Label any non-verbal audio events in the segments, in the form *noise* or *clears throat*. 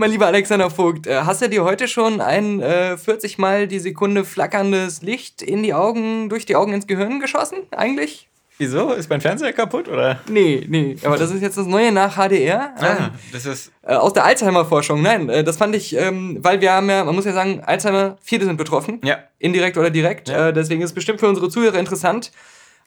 Mein lieber Alexander Vogt, äh, hast du dir heute schon ein äh, 40 Mal die Sekunde flackerndes Licht in die Augen, durch die Augen ins Gehirn geschossen, eigentlich? Wieso? Ist mein Fernseher kaputt, oder? Nee, nee, aber das ist jetzt das Neue nach HDR. Ah, ähm, das ist... äh, aus der Alzheimer-Forschung. Nein, äh, das fand ich, ähm, weil wir haben ja, man muss ja sagen, Alzheimer, viele sind betroffen. Ja. Indirekt oder direkt. Ja. Äh, deswegen ist es bestimmt für unsere Zuhörer interessant.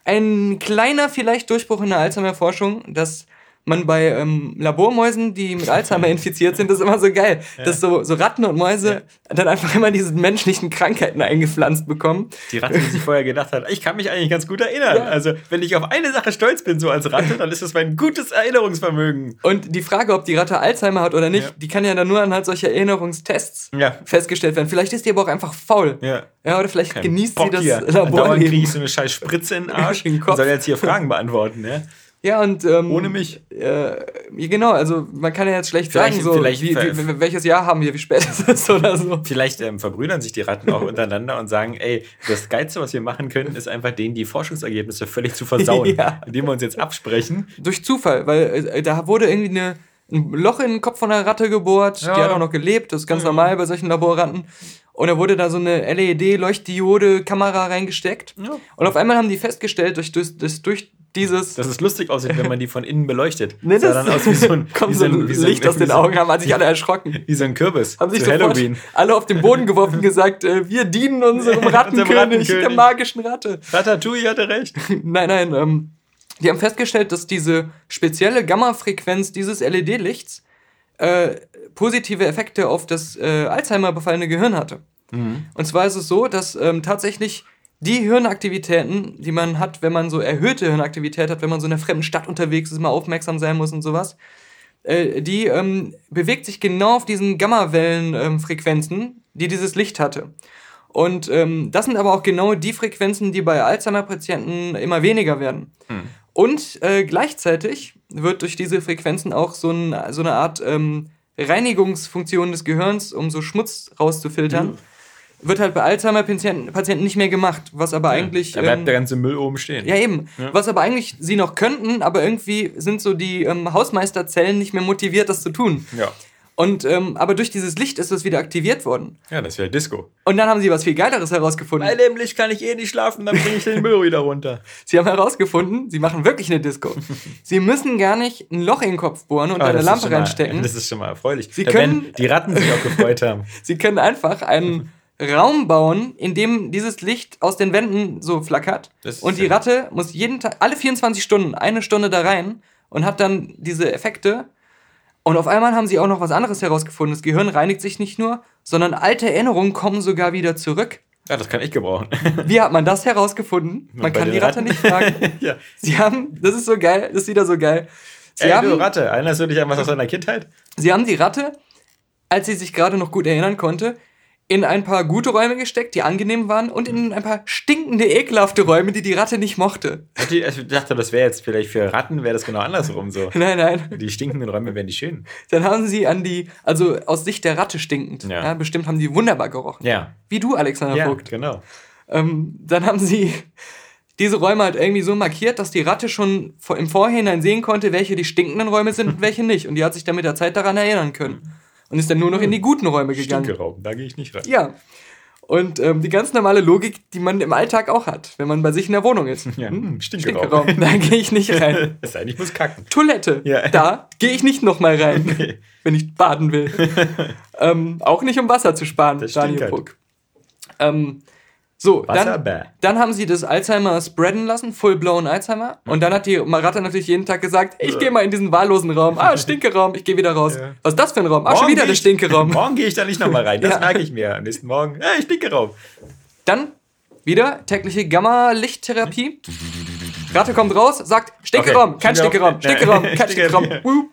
Ein kleiner vielleicht Durchbruch in der Alzheimer-Forschung, dass man bei ähm, Labormäusen, die mit Alzheimer *laughs* infiziert sind, das ist immer so geil, dass so, so Ratten und Mäuse dann einfach immer diese menschlichen Krankheiten eingepflanzt bekommen. Die Ratte, die sich vorher gedacht hat, ich kann mich eigentlich ganz gut erinnern. Ja. Also, wenn ich auf eine Sache stolz bin, so als Ratte, dann ist das mein gutes Erinnerungsvermögen. Und die Frage, ob die Ratte Alzheimer hat oder nicht, Ja. die kann ja dann nur anhand solcher Erinnerungstests Ja. festgestellt werden. Vielleicht ist die aber auch einfach faul. Ja. Ja, oder vielleicht Kein genießt Bock sie das hier. Dauernd kriege ich so eine scheiß Spritze in den *laughs* Arsch den und Kopf. soll jetzt hier Fragen beantworten, ne? Ja, und ähm, Ohne mich. Äh, genau, also man kann ja jetzt schlecht Vielleicht- sagen, so, vielleicht wie, wie, welches Jahr haben wir, wie spät ist es *laughs* oder so. Vielleicht ähm, verbrüdern sich die Ratten auch untereinander und sagen, ey, das Geilste, was wir machen können, ist einfach denen die Forschungsergebnisse völlig zu versauen, *laughs* Ja. indem wir uns jetzt absprechen. Durch Zufall, weil äh, da wurde irgendwie eine, ein Loch in den Kopf von einer Ratte gebohrt, Ja. die hat auch noch gelebt, das ist ganz normal bei solchen Laborratten. Und da wurde da so eine LED-Leuchtdiode-Kamera reingesteckt. Ja. Und auf einmal haben die festgestellt, durch, durch, durch, durch dieses Dass es lustig aussieht, wenn man die von innen beleuchtet. *laughs* Nee, Sah das dann aus wie so ein, *laughs* kommt so ein so ein, Licht aus den Augen, haben sich alle erschrocken. Wie so ein Kürbis. Haben sich zu Halloween. alle auf den Boden geworfen und gesagt, äh, wir dienen unserem *laughs* Rattenkönig, Rattenkönig. der magischen Ratte. Ratatouille hatte recht. Nein, nein, ähm, die haben festgestellt, dass diese spezielle Gamma-Frequenz dieses LED-Lichts äh, positive Effekte auf das äh, Alzheimer befallene Gehirn hatte. Und zwar ist es so, dass ähm, tatsächlich die Hirnaktivitäten, die man hat, wenn man so erhöhte Hirnaktivität hat, wenn man so in einer fremden Stadt unterwegs ist, mal aufmerksam sein muss und sowas, äh, die ähm, bewegt sich genau auf diesen Gammawellen-Frequenzen, die dieses Licht hatte. Und ähm, das sind aber auch genau die Frequenzen, die bei Alzheimer-Patienten immer weniger werden. Und äh, gleichzeitig wird durch diese Frequenzen auch so, ein, so eine Art ähm, Reinigungsfunktion des Gehirns, um so Schmutz rauszufiltern, wird halt bei Alzheimer-Patienten Patienten nicht mehr gemacht, was aber eigentlich... Da bleibt ähm, der ganze Müll oben stehen. ja, eben. Ja. Was aber eigentlich sie noch könnten, aber irgendwie sind so die ähm, Hausmeisterzellen nicht mehr motiviert, das zu tun. Ja. Und ähm, aber durch dieses Licht ist das wieder aktiviert worden. Ja, das wäre Disco. Und dann haben sie was viel Geileres herausgefunden. Bei dem Licht kann ich eh nicht schlafen, dann bringe ich den Müll wieder runter. *laughs* Sie haben herausgefunden, sie machen wirklich eine Disco. *laughs* sie müssen gar nicht ein Loch in den Kopf bohren und Ah, eine Lampe mal- reinstecken. *laughs* Das ist schon mal erfreulich. Sie Da können- die Ratten sich auch gefreut haben. Sie können einfach einen Raum bauen, in dem dieses Licht aus den Wänden so flackert. Und die. Ratte muss jeden Tag, alle 24 Stunden, eine Stunde da rein und hat dann diese Effekte. Und auf einmal haben sie auch noch was anderes herausgefunden. Das Gehirn reinigt sich nicht nur, sondern alte Erinnerungen kommen sogar wieder zurück. Ja, das kann ich gebrauchen. *laughs* Wie hat man das herausgefunden? Man kann die Ratte Ratten. nicht fragen. *laughs* ja. Sie haben, das ist so geil, das ist wieder so geil. Sie, Ey, haben, du Ratte, erinnerst du dich an was aus deiner Kindheit? sie haben die Ratte, als sie sich gerade noch gut erinnern konnte, in ein paar gute Räume gesteckt, die angenehm waren, und in ein paar stinkende, ekelhafte Räume, die die Ratte nicht mochte. Die- Ich dachte, das wäre jetzt vielleicht für Ratten, wäre das genau andersrum so. *laughs* Nein, nein. Die stinkenden Räume wären die schönen. Dann haben sie an die, also aus Sicht der Ratte stinkend. Ja. Ja. bestimmt haben die wunderbar gerochen. Ja. Wie du, Alexander Ja, Vogt. genau. Ähm, dann haben sie diese Räume halt irgendwie so markiert, dass die Ratte schon im Vorhinein sehen konnte, welche die stinkenden Räume sind und welche nicht. Und die hat sich dann mit der Zeit daran erinnern können. Und ist dann nur noch in die guten Räume gegangen. Stinkeraum, da gehe ich nicht rein. Ja. Und ähm, die ganz normale Logik, die man im Alltag auch hat, wenn man bei sich in der Wohnung ist. Ja, Hm, Stinkeraum. Stinkeraum. Da gehe ich nicht rein. *laughs* Es sei denn, ich muss kacken. Toilette. Ja. Da gehe ich nicht nochmal rein, Nee. wenn ich baden will. *laughs* ähm, auch nicht, um Wasser zu sparen, Das Daniel halt. Puck. Ähm, so, dann, dann haben sie das Alzheimer spreaden lassen, full-blown Alzheimer. Und dann hat die Ratte natürlich jeden Tag gesagt, ich gehe mal in diesen wahllosen Raum. Ah, Stinkeraum, ich gehe wieder raus. Ja. Was ist das für ein Raum? Ah, schon wieder der Stinkeraum. *laughs* Morgen gehe ich da nicht nochmal rein, das Ja. merke ich mir. Am nächsten Morgen, hey, Stinkeraum. Dann wieder tägliche Gamma-Lichttherapie. Ratte kommt raus, sagt Stinkeraum, Okay, kein Stinkeraum, Stinkeraum. Stinkeraum, kein wuh.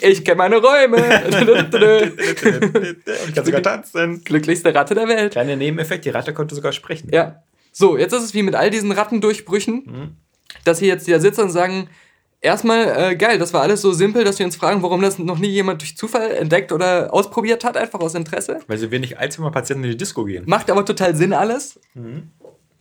Ich kenne meine Räume. *laughs* Ich kann sogar tanzen. Glücklichste Ratte der Welt. Kleiner Nebeneffekt, die Ratte konnte sogar sprechen. Ja. So, jetzt ist es wie mit all diesen Rattendurchbrüchen, Mhm. dass hier jetzt hier sitzen und sagen, erstmal, äh, geil, das war alles so simpel, dass wir uns fragen, warum das noch nie jemand durch Zufall entdeckt oder ausprobiert hat, einfach aus Interesse. Weil so wenig Alzheimer-Patienten in die Disco gehen. Macht aber total Sinn alles. Mhm.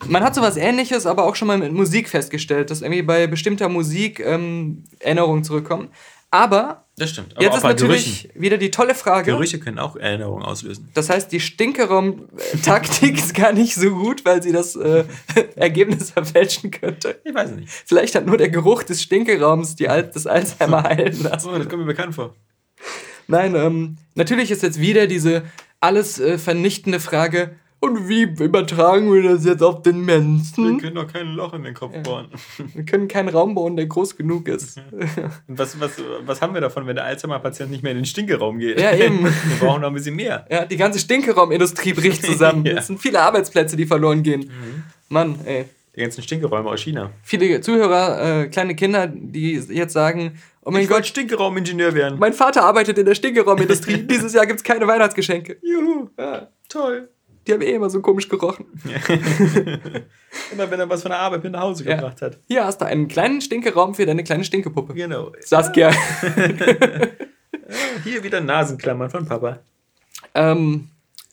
Man hat sowas ähnliches aber auch schon mal mit Musik festgestellt, dass irgendwie bei bestimmter Musik ähm, Erinnerungen zurückkommen. Aber Das stimmt. Aber jetzt ist natürlich Gerüchen. wieder die tolle Frage. Gerüche können auch Erinnerungen auslösen. Das heißt, die Stinkeraum-Taktik ist gar nicht so gut, weil sie das äh, *laughs* Ergebnis verfälschen könnte. Ich weiß nicht. Vielleicht hat nur der Geruch des Stinkeraums die Al das Alzheimer heilen lassen. Oh, das kommt mir bekannt vor. Nein, ähm, natürlich ist jetzt wieder diese alles äh, vernichtende Frage, und wie übertragen wir das jetzt auf den Wir Menschen? können doch kein Loch in den Kopf bohren. Wir können keinen Raum bauen, der groß genug ist. Und was, was, was haben wir davon, wenn der Alzheimer-Patient nicht mehr in den Stinkeraum geht? Ja, eben. Wir brauchen noch ein bisschen mehr. Ja, die ganze Stinkeraumindustrie bricht zusammen. *laughs* Ja. Es sind viele Arbeitsplätze, die verloren gehen. Mann, ey. Die ganzen Stinkeräume aus China. Viele Zuhörer, äh, kleine Kinder, die jetzt sagen, oh mein Ich Gott, Stinkeraumingenieur werden. mein Vater arbeitet in der Stinkeraumindustrie. *laughs* Dieses Jahr gibt's keine Weihnachtsgeschenke. Juhu, Ja, toll. Die haben eh immer so komisch gerochen. *laughs* Immer wenn er was von der Arbeit mit nach Hause Ja. gebracht hat. Hier hast du einen kleinen Stinkeraum für deine kleine Stinkepuppe. Genau. Saskia. *laughs* Hier wieder Nasenklammern von Papa. ähm,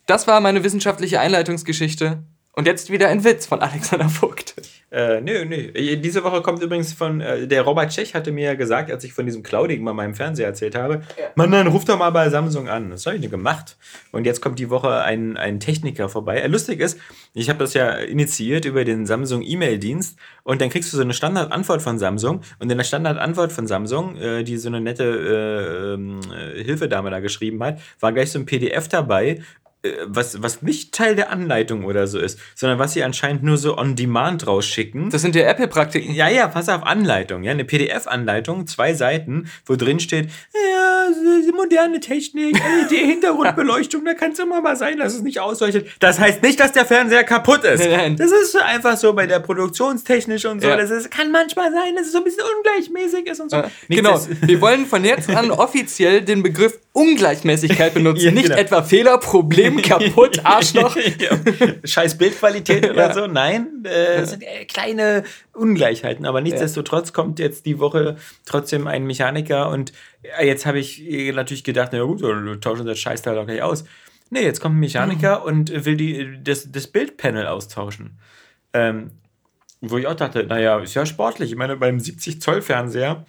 das war meine wissenschaftliche Einleitungsgeschichte. Und jetzt wieder ein Witz von Alexander Vogt. Äh, nö, nö. Äh, Diese Woche kommt übrigens von, äh, der Robert Tschech hatte mir ja gesagt, als ich von diesem Cloudigen bei meinem Fernseher erzählt habe, Mann, dann ruf doch mal bei Samsung an. Das habe ich nicht gemacht. Und jetzt kommt die Woche ein, ein Techniker vorbei. Äh, lustig ist, ich habe das ja initiiert über den Samsung E-Mail-Dienst und dann kriegst du so eine Standardantwort von Samsung und in der Standardantwort von Samsung, äh, die so eine nette äh, ähm, äh, Hilfedame da geschrieben hat, war gleich so ein PDF dabei, was, was nicht Teil der Anleitung oder so ist, sondern was sie anscheinend nur so on demand rausschicken. Das sind ja Apple-Praktiken. Ja, ja, pass auf, Anleitung, ja, eine PDF-Anleitung, zwei Seiten, wo drin steht, ja, moderne Technik, LED-Hintergrundbeleuchtung, *laughs* da kann es immer mal sein, dass es nicht ausleuchtet. Das heißt nicht, dass der Fernseher kaputt ist. Nein. Das ist einfach so bei der Produktionstechnik und so. Ja. Das ist, kann manchmal sein, dass es so ein bisschen ungleichmäßig ist und so. Äh, genau. *laughs* Wir wollen von jetzt an offiziell den Begriff Ungleichmäßigkeit benutzen. Ja, Nicht genau. etwa Fehler, Problem, *laughs* kaputt, Arschloch. ja. Scheiß Bildqualität *laughs* oder so. Nein, äh, es sind äh, kleine Ungleichheiten. Aber nichtsdestotrotz kommt jetzt die Woche trotzdem ein Mechaniker und äh, jetzt habe ich äh, natürlich gedacht, na gut, wir tauschen das Scheißteil doch gleich aus. Nee, jetzt kommt ein Mechaniker Mhm. und will die, das, das Bildpanel austauschen. Ähm, wo ich auch dachte, naja, ist ja sportlich. Ich meine, beim 70 Zoll Fernseher,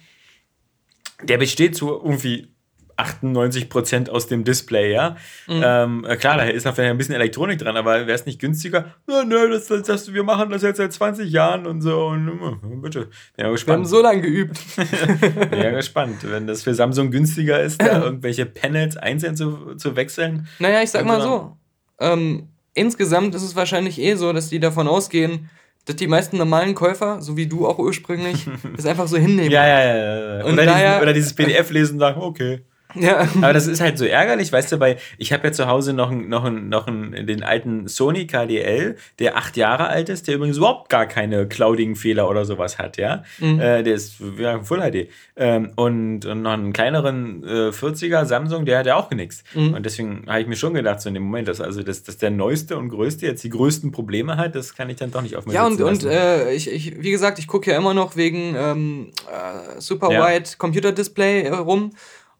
der besteht zu irgendwie 98% aus dem Display, ja. Mhm. Ähm, äh, klar, da ist noch vielleicht ein bisschen Elektronik dran, aber wäre es nicht günstiger? Na, nö, das, das, das, wir machen das jetzt seit 20 Jahren und so. Und, äh, bitte. Bin ja Wir haben gespannt. so lange geübt. *laughs* Bin ja gespannt. Wenn das für Samsung günstiger ist, da *laughs* irgendwelche Panels einzeln zu, zu wechseln. Naja, ich sag mal so. Ähm, insgesamt ist es wahrscheinlich eh so, dass die davon ausgehen, dass die meisten normalen Käufer, so wie du auch ursprünglich, *laughs* das einfach so hinnehmen. Ja, ja, ja. ja. Und Oder, daher- diesen, oder dieses PDF lesen und sagen, okay. Ja. Aber das ist halt so ärgerlich, weißt du, weil ich habe ja zu Hause noch, einen- noch, einen- noch einen, den alten Sony KDL, der acht Jahre alt ist, der übrigens überhaupt gar keine cloudigen Fehler oder sowas hat, ja. Äh, der ist ja, Full HD. Ähm, und, und noch einen kleineren äh, 40er Samsung, der hat ja auch nichts. Und deswegen habe ich mir schon gedacht, so in dem Moment, dass also dass, dass der neueste und größte jetzt die größten Probleme hat, das kann ich dann doch nicht auf mir Ja, und, und äh, ich, ich, wie gesagt, ich gucke ja immer noch wegen ähm, äh, Super Ja. Wide Computer Display äh, rum.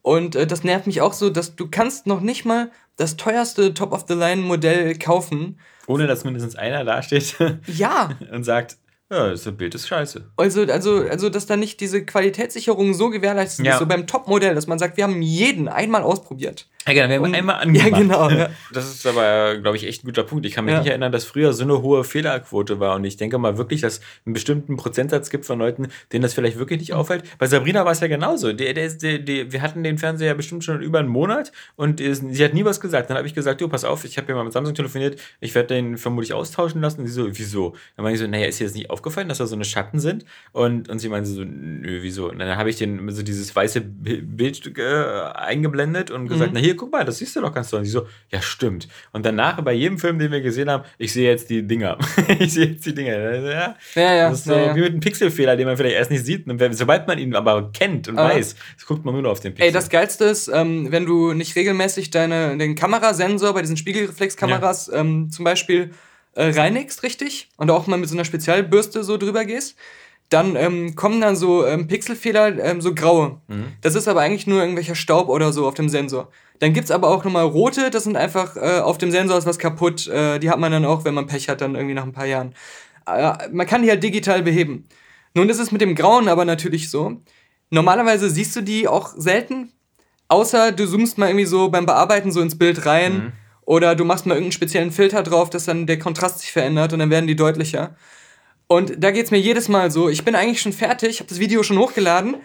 Und äh, das nervt mich auch so, dass du kannst noch nicht mal das teuerste Top-of-the-Line-Modell kaufen. Ohne dass mindestens einer dasteht *laughs* Ja, und sagt, ja, das Bild ist scheiße. also, also, also dass da nicht diese Qualitätssicherung so gewährleistet Ja. ist, so beim Top-Modell, dass man sagt, wir haben jeden einmal ausprobiert. Ja, genau, wir haben Und- einmal *laughs* Ja, angemacht. genau, ja. Das ist aber, glaube ich, echt ein guter Punkt. Ich kann mich Ja. nicht erinnern, dass früher so eine hohe Fehlerquote war. Und ich denke mal wirklich, dass es einen bestimmten Prozentsatz gibt von Leuten, denen das vielleicht wirklich nicht auffällt. Bei Sabrina war es ja genauso. Ist- der, der, wir hatten den Fernseher bestimmt schon über einen Monat und sie hat nie was gesagt. Dann habe ich gesagt, du, pass auf, ich habe hier mal mit Samsung telefoniert, ich werde den vermutlich austauschen lassen. Und sie so, wieso? Dann meine ich so, naja, ist dir das nicht aufgefallen, dass da so eine Schatten sind? Und, und sie meinte so, nö, wieso? Und dann habe ich den so dieses weiße Bi- Bild äh, eingeblendet und gesagt, na hier, guck mal, das siehst du doch ganz toll. Und sie so, ja, stimmt. Und danach, bei jedem Film, den wir gesehen haben, ich sehe jetzt die Dinger. *laughs* ich sehe jetzt die Dinger. Ja, Ja, ja, Das ist so ja, ja. wie mit einem Pixelfehler, den man vielleicht erst nicht sieht. Und sobald man ihn aber kennt und Ah. weiß, guckt man nur noch auf den Pixel. Ey, das Geilste ist, ähm, wenn du nicht regelmäßig deine, den Kamerasensor bei diesen Spiegelreflexkameras ähm, zum Beispiel äh, reinigst, richtig? Und auch mal mit so einer Spezialbürste so drüber gehst, dann ähm, kommen dann so ähm, Pixelfehler, ähm, so graue. Das ist aber eigentlich nur irgendwelcher Staub oder so auf dem Sensor. Dann gibt's aber auch nochmal rote, das sind einfach, äh, auf dem Sensor ist was kaputt. Äh, die hat man dann auch, wenn man Pech hat, dann irgendwie nach ein paar Jahren. Äh, man kann die halt digital beheben. Nun ist es mit dem Grauen aber natürlich so, Normalerweise siehst du die auch selten, außer du zoomst mal irgendwie so beim Bearbeiten so ins Bild rein Mhm. oder du machst mal irgendeinen speziellen Filter drauf, dass dann der Kontrast sich verändert und dann werden die deutlicher. Und da geht's mir jedes Mal so, ich bin eigentlich schon fertig, habe das Video schon hochgeladen,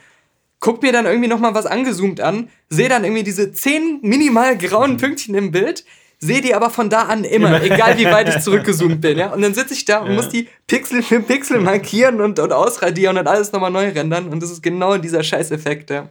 guck mir dann irgendwie nochmal was angezoomt an, sehe dann irgendwie diese zehn minimal grauen Pünktchen im Bild, sehe die aber von da an immer, egal wie weit ich *laughs* zurückgezoomt bin. Ja? Und dann sitze ich da und Ja. muss die Pixel für Pixel markieren und, und ausradieren und alles nochmal neu rendern. Und das ist genau dieser Scheißeffekt. Ja.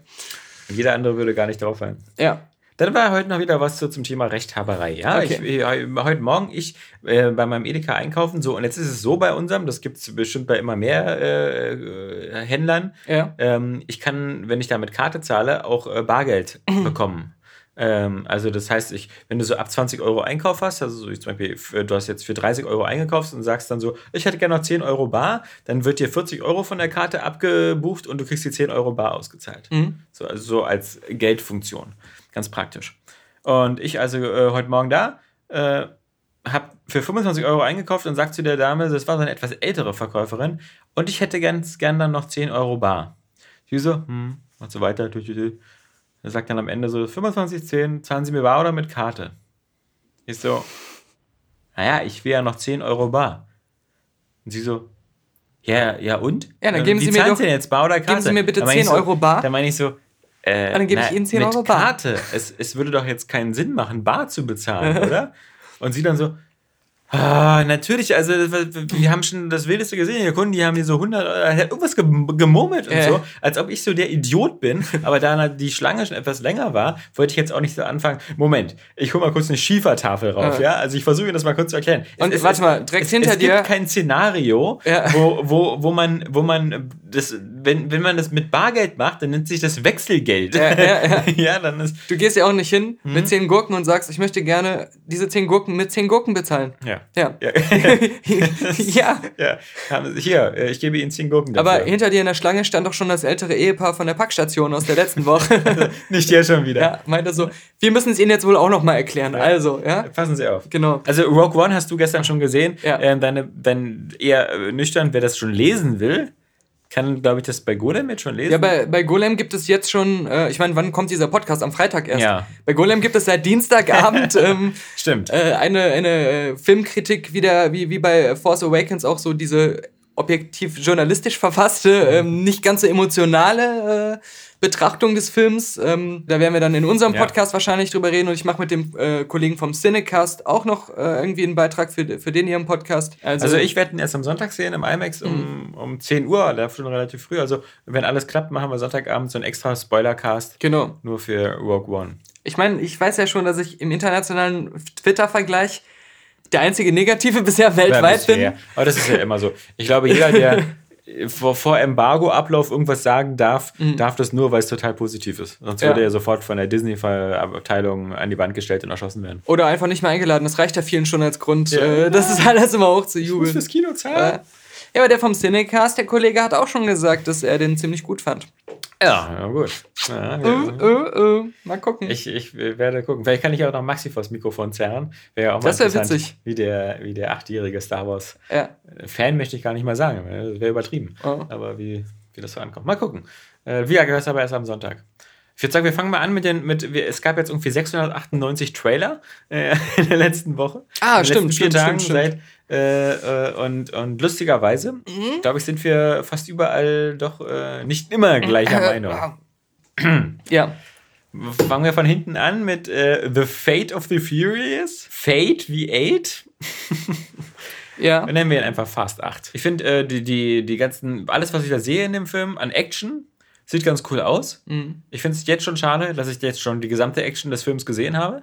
Jeder andere würde gar nicht drauf fallen. ja. Dann war heute noch wieder was so zum Thema Rechthaberei. Ja, Okay. ich, ich, heute Morgen ich äh, bei meinem Edeka einkaufen so und jetzt ist es so bei unserem, das gibt es bestimmt bei immer mehr äh, äh, Händlern. Ja. Ähm, ich kann, wenn ich da mit Karte zahle, auch äh, Bargeld *clears throat* bekommen. Ähm, also das heißt, ich, wenn du so ab 20 Euro Einkauf hast, also so zum Beispiel, du hast jetzt für 30 Euro eingekauft und sagst dann so, ich hätte gerne noch 10 Euro bar, dann wird dir 40 Euro von der Karte abgebucht und du kriegst die 10 Euro bar ausgezahlt. So, also so als Geldfunktion. Ganz praktisch. Und ich also äh, heute Morgen da, äh, habe für 25 Euro eingekauft und sagt zu der Dame, das war so eine etwas ältere Verkäuferin, und ich hätte ganz gern dann noch 10 Euro bar. Sie so, hm, und so weiter. Er sagt dann am Ende so, 25, 10, zahlen Sie mir bar oder mit Karte? Ich so, naja, ich will ja noch 10 Euro bar. Und sie so, ja, ja und? Ja, dann Äh, geben Wie Sie mir doch- jetzt bar oder Karte? geben Sie mir bitte Dann meine ich 10 Euro bar. Dann meine ich so, äh, dann gebe ich Ihnen 10 mit Euro bar. Karte. Es, es würde doch jetzt keinen Sinn machen, bar zu bezahlen, *laughs* oder? Und sie dann so, Ah, natürlich, also wir haben schon das Wildeste gesehen. Die Kunden, die haben hier so 100, Euro, er hat irgendwas gem- gemurmelt und Äh. so, als ob ich so der Idiot bin. Aber da die Schlange schon etwas länger war, wollte ich jetzt auch nicht so anfangen. Moment, ich hole mal kurz eine Schiefertafel rauf, Äh. ja? Also ich versuche Ihnen das mal kurz zu erklären. Es- Und es, warte es, mal, direkt es, hinter es dir- gibt kein Szenario, Ja. wo, wo, wo man, wo man das, wenn, wenn man das mit Bargeld macht, dann nennt sich das Wechselgeld. Ja, ja, ja. *laughs* ja dann ist, Du gehst ja auch nicht hin Mhm. mit 10 Gurken und sagst, ich möchte gerne diese 10 Gurken mit 10 Gurken bezahlen. ja. Ja. Ja. *laughs* ja. ja. Hier, äh, ich gebe Ihnen 10 Gurken dafür. Aber hinter dir in der Schlange stand doch schon das ältere Ehepaar von der Packstation aus der letzten Woche. *laughs* Nicht hier schon wieder. ja, meinte so, wir müssen es Ihnen jetzt wohl auch noch mal erklären. Also, ja. Passen Sie auf. Genau. Also Rogue One hast du gestern schon gesehen. Ja. Ähm, deine, dein eher äh, nüchtern, wer das schon lesen will, kann, glaube ich, das bei Golem jetzt schon lesen. Ja, bei, bei Golem gibt es jetzt schon, äh, ich meine, wann kommt dieser Podcast? Am Freitag erst. Ja. Bei Golem gibt es seit Dienstagabend *laughs* ähm, Stimmt. äh, eine, eine äh, Filmkritik, wieder, wie, wie bei Force Awakens auch so diese objektiv journalistisch verfasste, ähm, nicht ganz so emotionale äh, Betrachtung des Films. Ähm, da werden wir dann in unserem Ja. Podcast wahrscheinlich drüber reden und ich mache mit dem äh, Kollegen vom Cinecast auch noch äh, irgendwie einen Beitrag für, für den hier im Podcast. Also ich werde ihn erst am Sonntag sehen im IMAX um, um 10 Uhr, da schon relativ früh. Also wenn alles klappt, machen wir Sonntagabend so einen extra Spoilercast Genau. nur für Rogue One. Ich meine, ich weiß ja schon, dass ich im internationalen Twitter-Vergleich der einzige Negative bisher weltweit Ja, bin. Aber das ist ja immer so. Ich glaube, jeder, der *laughs* vor, vor Embargo-Ablauf irgendwas sagen darf, darf das nur, weil es total positiv ist. Sonst Mhm. Ja. würde er sofort von der Disney-Abteilung an die Wand gestellt und erschossen werden. Oder einfach nicht mehr eingeladen. Das reicht ja vielen schon als Grund. Ja. Äh, das ist alles immer hoch zu Ich muss jubeln. fürs Kino Äh, zahlen. Ja, aber der vom Cinecast, der Kollege, hat auch schon gesagt, dass er den ziemlich gut fand. Ja, ja gut. Ja, Äh, ja. äh, äh, mal gucken. Ich, ich werde gucken. Vielleicht kann ich auch noch Maxi vors Mikrofon zerren. Wäre auch mal Das wär interessant, witzig. Wie der, wie der achtjährige Star Wars. Fan möchte ich gar nicht mal sagen. Das wäre übertrieben. Oh. Aber wie, wie das so ankommt. Mal gucken. Äh, wie gesagt, aber erst am Sonntag. Ich würde sagen, wir fangen mal an mit den. Mit, es gab jetzt irgendwie 698 Trailer äh, *laughs* in der letzten Woche. Ah, in den stimmt, letzten vier stimmt, Tagen stimmt, stimmt. Seit, äh, äh, und, und lustigerweise, Mhm. glaube ich, sind wir fast überall doch äh, nicht immer gleicher Meinung. *clears throat* Ja. Fangen wir von hinten an mit äh, The Fate of the Furious. Fate wie Eight. *laughs* Ja. Dann nennen wir ihn einfach Fast 8. Ich finde, äh, die, die, die ganzen, alles, was ich da sehe in dem Film an Action, sieht ganz cool aus. Mhm. Ich finde es jetzt schon schade, dass ich jetzt schon die gesamte Action des Films gesehen habe,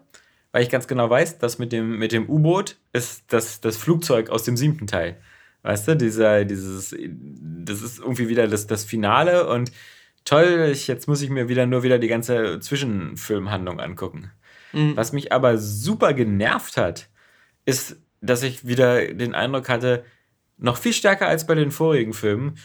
weil ich ganz genau weiß, dass mit dem, mit dem U-Boot ist das, das Flugzeug aus dem siebten Teil. Weißt du, dieser, dieses, das ist irgendwie wieder das, das Finale und toll, ich, jetzt muss ich mir wieder nur wieder die ganze Zwischenfilmhandlung angucken. Mhm. Was mich aber super genervt hat, ist, dass ich wieder den Eindruck hatte, noch viel stärker als bei den vorigen Filmen,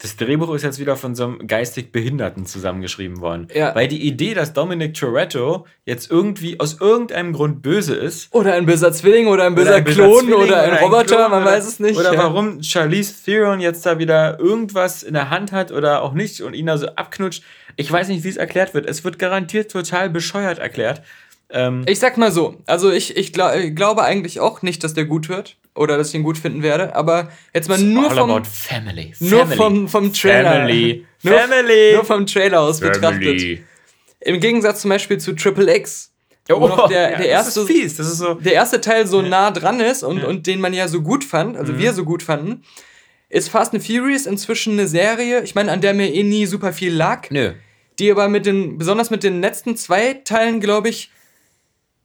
das Drehbuch ist jetzt wieder von so einem geistig Behinderten zusammengeschrieben worden. Ja. Weil die Idee, dass Dominic Toretto jetzt irgendwie aus irgendeinem Grund böse ist. Oder ein böser Zwilling oder ein böser, oder ein böser Klon Zwilling oder ein Roboter, Klon, man oder, weiß es nicht. Oder ja. warum Charlize Theron jetzt da wieder irgendwas in der Hand hat oder auch nicht und ihn da so abknutscht. Ich weiß nicht, wie es erklärt wird. Es wird garantiert total bescheuert erklärt. Ähm, ich sag mal so, also ich, ich, glaub, ich glaube eigentlich auch nicht, dass der gut wird oder dass ich ihn gut finden werde, aber jetzt mal nur vom, family. nur vom, vom Trailer. Family. Nur, Family. nur vom Trailer aus Family. betrachtet. Im Gegensatz zum Beispiel zu Triple X. Oh, der, der, ja, erste, fies. Das ist so, der erste Teil so ja. nah dran ist und, ja. und den man ja so gut fand, also mhm. wir so gut fanden, ist Fast and Furious inzwischen eine Serie, ich meine, an der mir eh nie super viel lag. Nö. Die aber mit den, besonders mit den letzten zwei Teilen, glaube ich,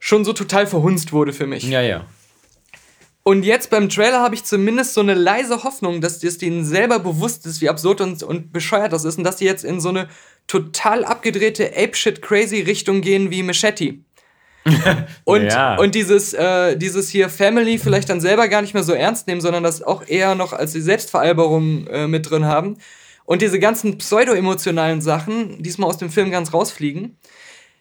schon so total verhunzt wurde für mich. Ja, ja. Und jetzt beim Trailer habe ich zumindest so eine leise Hoffnung, dass es denen selber bewusst ist, wie absurd und, und bescheuert das ist und dass die jetzt in so eine total abgedrehte Apeshit-Crazy-Richtung gehen wie Machete. *laughs* und, ja. und dieses, äh, dieses hier Family vielleicht dann selber gar nicht mehr so ernst nehmen, sondern das auch eher noch als die Selbstveralberung äh, mit drin haben. Und diese ganzen pseudo-emotionalen Sachen diesmal aus dem Film ganz rausfliegen.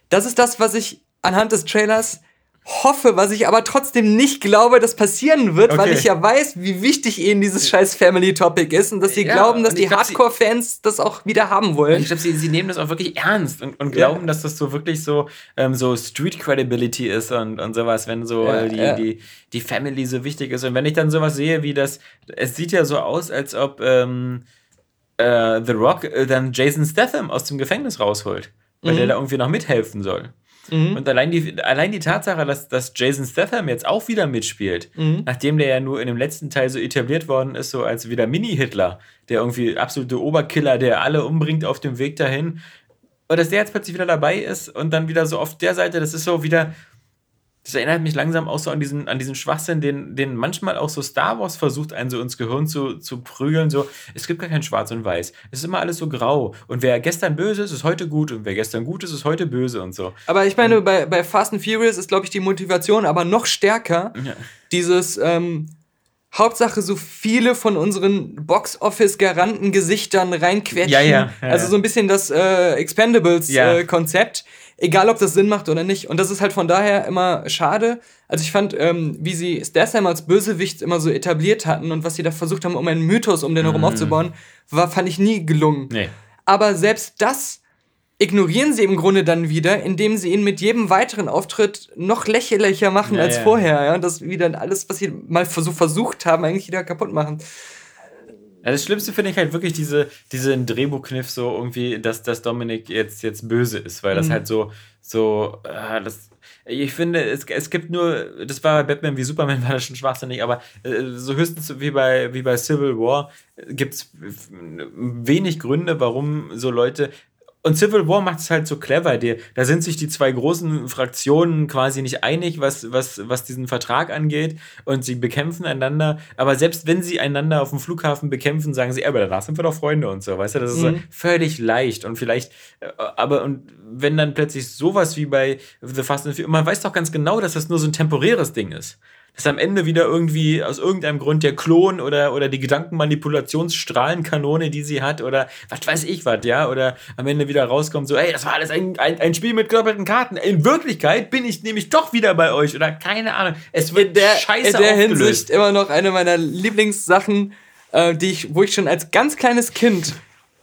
Das ist das, was ich anhand des Trailers hoffe, was ich aber trotzdem nicht glaube, dass passieren wird, okay. weil ich ja weiß, wie wichtig ihnen dieses scheiß Family Topic ist und dass sie ja, glauben, dass die Hardcore-Fans das auch wieder haben wollen. Ich glaube, sie, sie nehmen das auch wirklich ernst und, und glauben, ja. dass das so wirklich so, ähm, so Street Credibility ist und, und sowas, wenn so ja, die, die, die Family so wichtig ist. Und wenn ich dann sowas sehe wie das, es sieht ja so aus, als ob ähm, äh, The Rock äh, dann Jason Statham aus dem Gefängnis rausholt, weil mhm. der da irgendwie noch mithelfen soll. Mhm. Und allein die, allein die Tatsache, dass, dass Jason Statham jetzt auch wieder mitspielt, mhm. nachdem der ja nur in dem letzten Teil so etabliert worden ist, so als wieder Mini-Hitler, der irgendwie absolute Oberkiller, der alle umbringt auf dem Weg dahin. Und dass der jetzt plötzlich wieder dabei ist und dann wieder so auf der Seite, das ist so wieder, das erinnert mich langsam auch so an diesen, an diesen Schwachsinn, den, den manchmal auch so Star Wars versucht, einen so ins Gehirn zu, zu prügeln. So, es gibt gar kein Schwarz und Weiß. Es ist immer alles so grau. Und wer gestern böse ist, ist heute gut. Und wer gestern gut ist, ist heute böse und so. Aber ich meine, bei, bei Fast and Furious ist, glaube ich, die Motivation aber noch stärker. Ja. Dieses, ähm, Hauptsache so viele von unseren Box-Office-Garanten-Gesichtern reinquetschen. Ja, ja, ja, Also so ein bisschen das äh, Expendables-Konzept. Äh, egal ob das Sinn macht oder nicht. Und das ist halt von daher immer schade. Also ich fand, ähm, wie sie Statham als Bösewicht immer so etabliert hatten und was sie da versucht haben, um einen Mythos um den herum mhm. aufzubauen, war, fand ich nie gelungen. Nee. Aber selbst das ignorieren sie im Grunde dann wieder, indem sie ihn mit jedem weiteren Auftritt noch lächerlicher machen ja, als ja. vorher. Ja? Und das wieder alles, was sie mal so versucht haben, eigentlich wieder kaputt machen. Ja, das Schlimmste finde ich halt wirklich diese, diesen Drehbuchkniff so irgendwie, dass, dass Dominik jetzt, jetzt böse ist, weil das mhm. halt so, so, äh, das, ich finde, es, es gibt nur, das war bei Batman wie Superman, *laughs* war das schon schwachsinnig, aber äh, so höchstens wie bei, wie bei Civil War gibt es wenig Gründe, warum so Leute und Civil War macht es halt so clever. Die, da sind sich die zwei großen Fraktionen quasi nicht einig, was, was, was diesen Vertrag angeht. Und sie bekämpfen einander. Aber selbst wenn sie einander auf dem Flughafen bekämpfen, sagen sie, aber danach sind wir doch Freunde und so. Weißt du, das ist mhm. so völlig leicht. Und vielleicht, äh, aber und wenn dann plötzlich sowas wie bei The Fast and Furious, man weiß doch ganz genau, dass das nur so ein temporäres Ding ist dass am Ende wieder irgendwie aus irgendeinem Grund der Klon oder, oder die Gedankenmanipulationsstrahlenkanone, die sie hat, oder was weiß ich was, ja, oder am Ende wieder rauskommt, so, ey, das war alles ein, ein, ein Spiel mit doppelten Karten. In Wirklichkeit bin ich nämlich doch wieder bei euch, oder keine Ahnung. Es wird in der, scheiße In der aufgelöst. Hinsicht immer noch eine meiner Lieblingssachen, äh, die ich, wo ich schon als ganz kleines Kind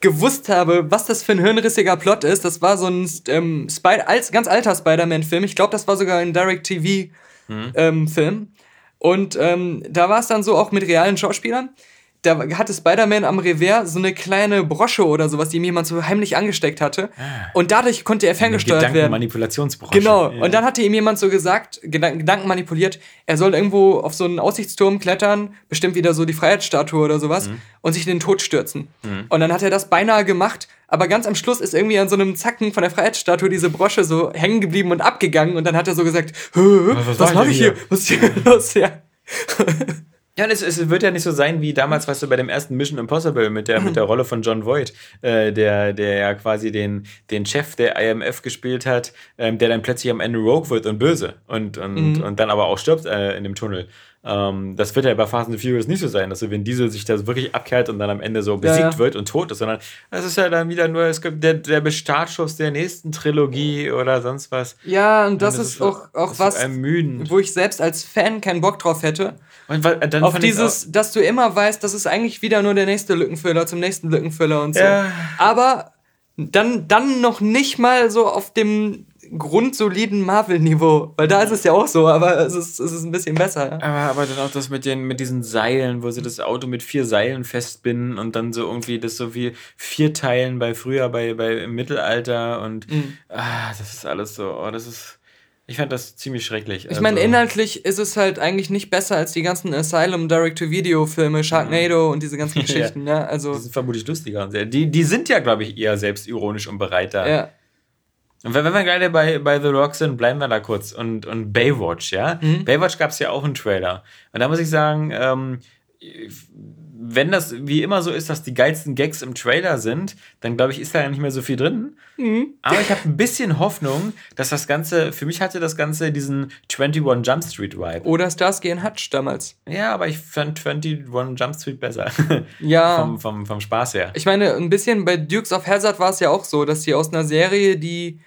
gewusst habe, was das für ein hirnrissiger Plot ist. Das war so ein ähm, Spy als, ganz alter Spider-Man-Film. Ich glaube, das war sogar ein Direct-TV-Film. Mhm. Ähm, und ähm, da war es dann so auch mit realen Schauspielern. Da hatte Spider-Man am Revers so eine kleine Brosche oder sowas, die ihm jemand so heimlich angesteckt hatte. Ah. Und dadurch konnte er ferngesteuert werden. Gedankenmanipulationsbrosche. Genau. Ja. Und dann hatte ihm jemand so gesagt, Gedanken, Gedanken manipuliert, er soll irgendwo auf so einen Aussichtsturm klettern, bestimmt wieder so die Freiheitsstatue oder sowas, mhm. und sich in den Tod stürzen. Mhm. Und dann hat er das beinahe gemacht, aber ganz am Schluss ist irgendwie an so einem Zacken von der Freiheitsstatue diese Brosche so hängen geblieben und abgegangen und dann hat er so gesagt, was, was, habe ich hier? hier? Was ist hier *laughs* los? Ja. Ja, es, es wird ja nicht so sein wie damals, weißt du, bei dem ersten Mission Impossible mit der, mit der Rolle von John Voight, äh, der, der ja quasi den, den Chef der IMF gespielt hat, ähm, der dann plötzlich am Ende Rogue wird und böse und, und, mhm. und dann aber auch stirbt äh, in dem Tunnel. Ähm, das wird ja bei Fast and Furious nicht so sein, dass so, wenn Diesel sich da wirklich abkehrt und dann am Ende so besiegt ja, ja. wird und tot ist, sondern es ist ja dann wieder nur es gibt der, der Startschuss der nächsten Trilogie oder sonst was. Ja, und das, und das ist, ist, auch, auch was, ermüdend. wo ich selbst als Fan keinen Bock drauf hätte. Auf dieses, dass du immer weißt, das ist eigentlich wieder nur der nächste Lückenfüller zum nächsten Lückenfüller und so. Ja. Aber dann, dann noch nicht mal so auf dem grundsoliden Marvel-Niveau. Weil da ist es ja auch so, aber es ist, es ist ein bisschen besser. Ja. Aber, aber dann auch das mit, den, mit diesen Seilen, wo sie das Auto mit vier Seilen festbinden und dann so irgendwie das so wie vier Teilen bei früher, bei, bei im Mittelalter und mhm. ah, das ist alles so, oh, das ist. Ich fand das ziemlich schrecklich. Ich also, meine, inhaltlich ist es halt eigentlich nicht besser als die ganzen Asylum Direct-to-Video-Filme, Sharknado mhm. und diese ganzen *laughs* Geschichten. ja. ja. also die sind vermutlich lustiger. Die, die sind ja, glaube ich, eher selbstironisch und bereiter. Ja. Und wenn, wir gerade bei, bei The Rock sind, bleiben wir da kurz. Und, und Baywatch, ja. Mhm. Baywatch gab es ja auch einen Trailer. Und da muss ich sagen, ähm, wenn das wie immer so ist, dass die geilsten Gags im Trailer sind, dann glaube ich, ist da ja nicht mehr so viel drin. Mhm. Aber ich habe ein bisschen Hoffnung, dass das Ganze, für mich hatte das Ganze diesen 21 Jump Street Vibe. Oder Starsky Hutch damals. Ja, aber ich fand 21 Jump Street besser. *laughs* Ja. vom, vom, vom Spaß her. Ich meine, ein bisschen bei Dukes of Hazard war es ja auch so, dass die aus einer Serie, die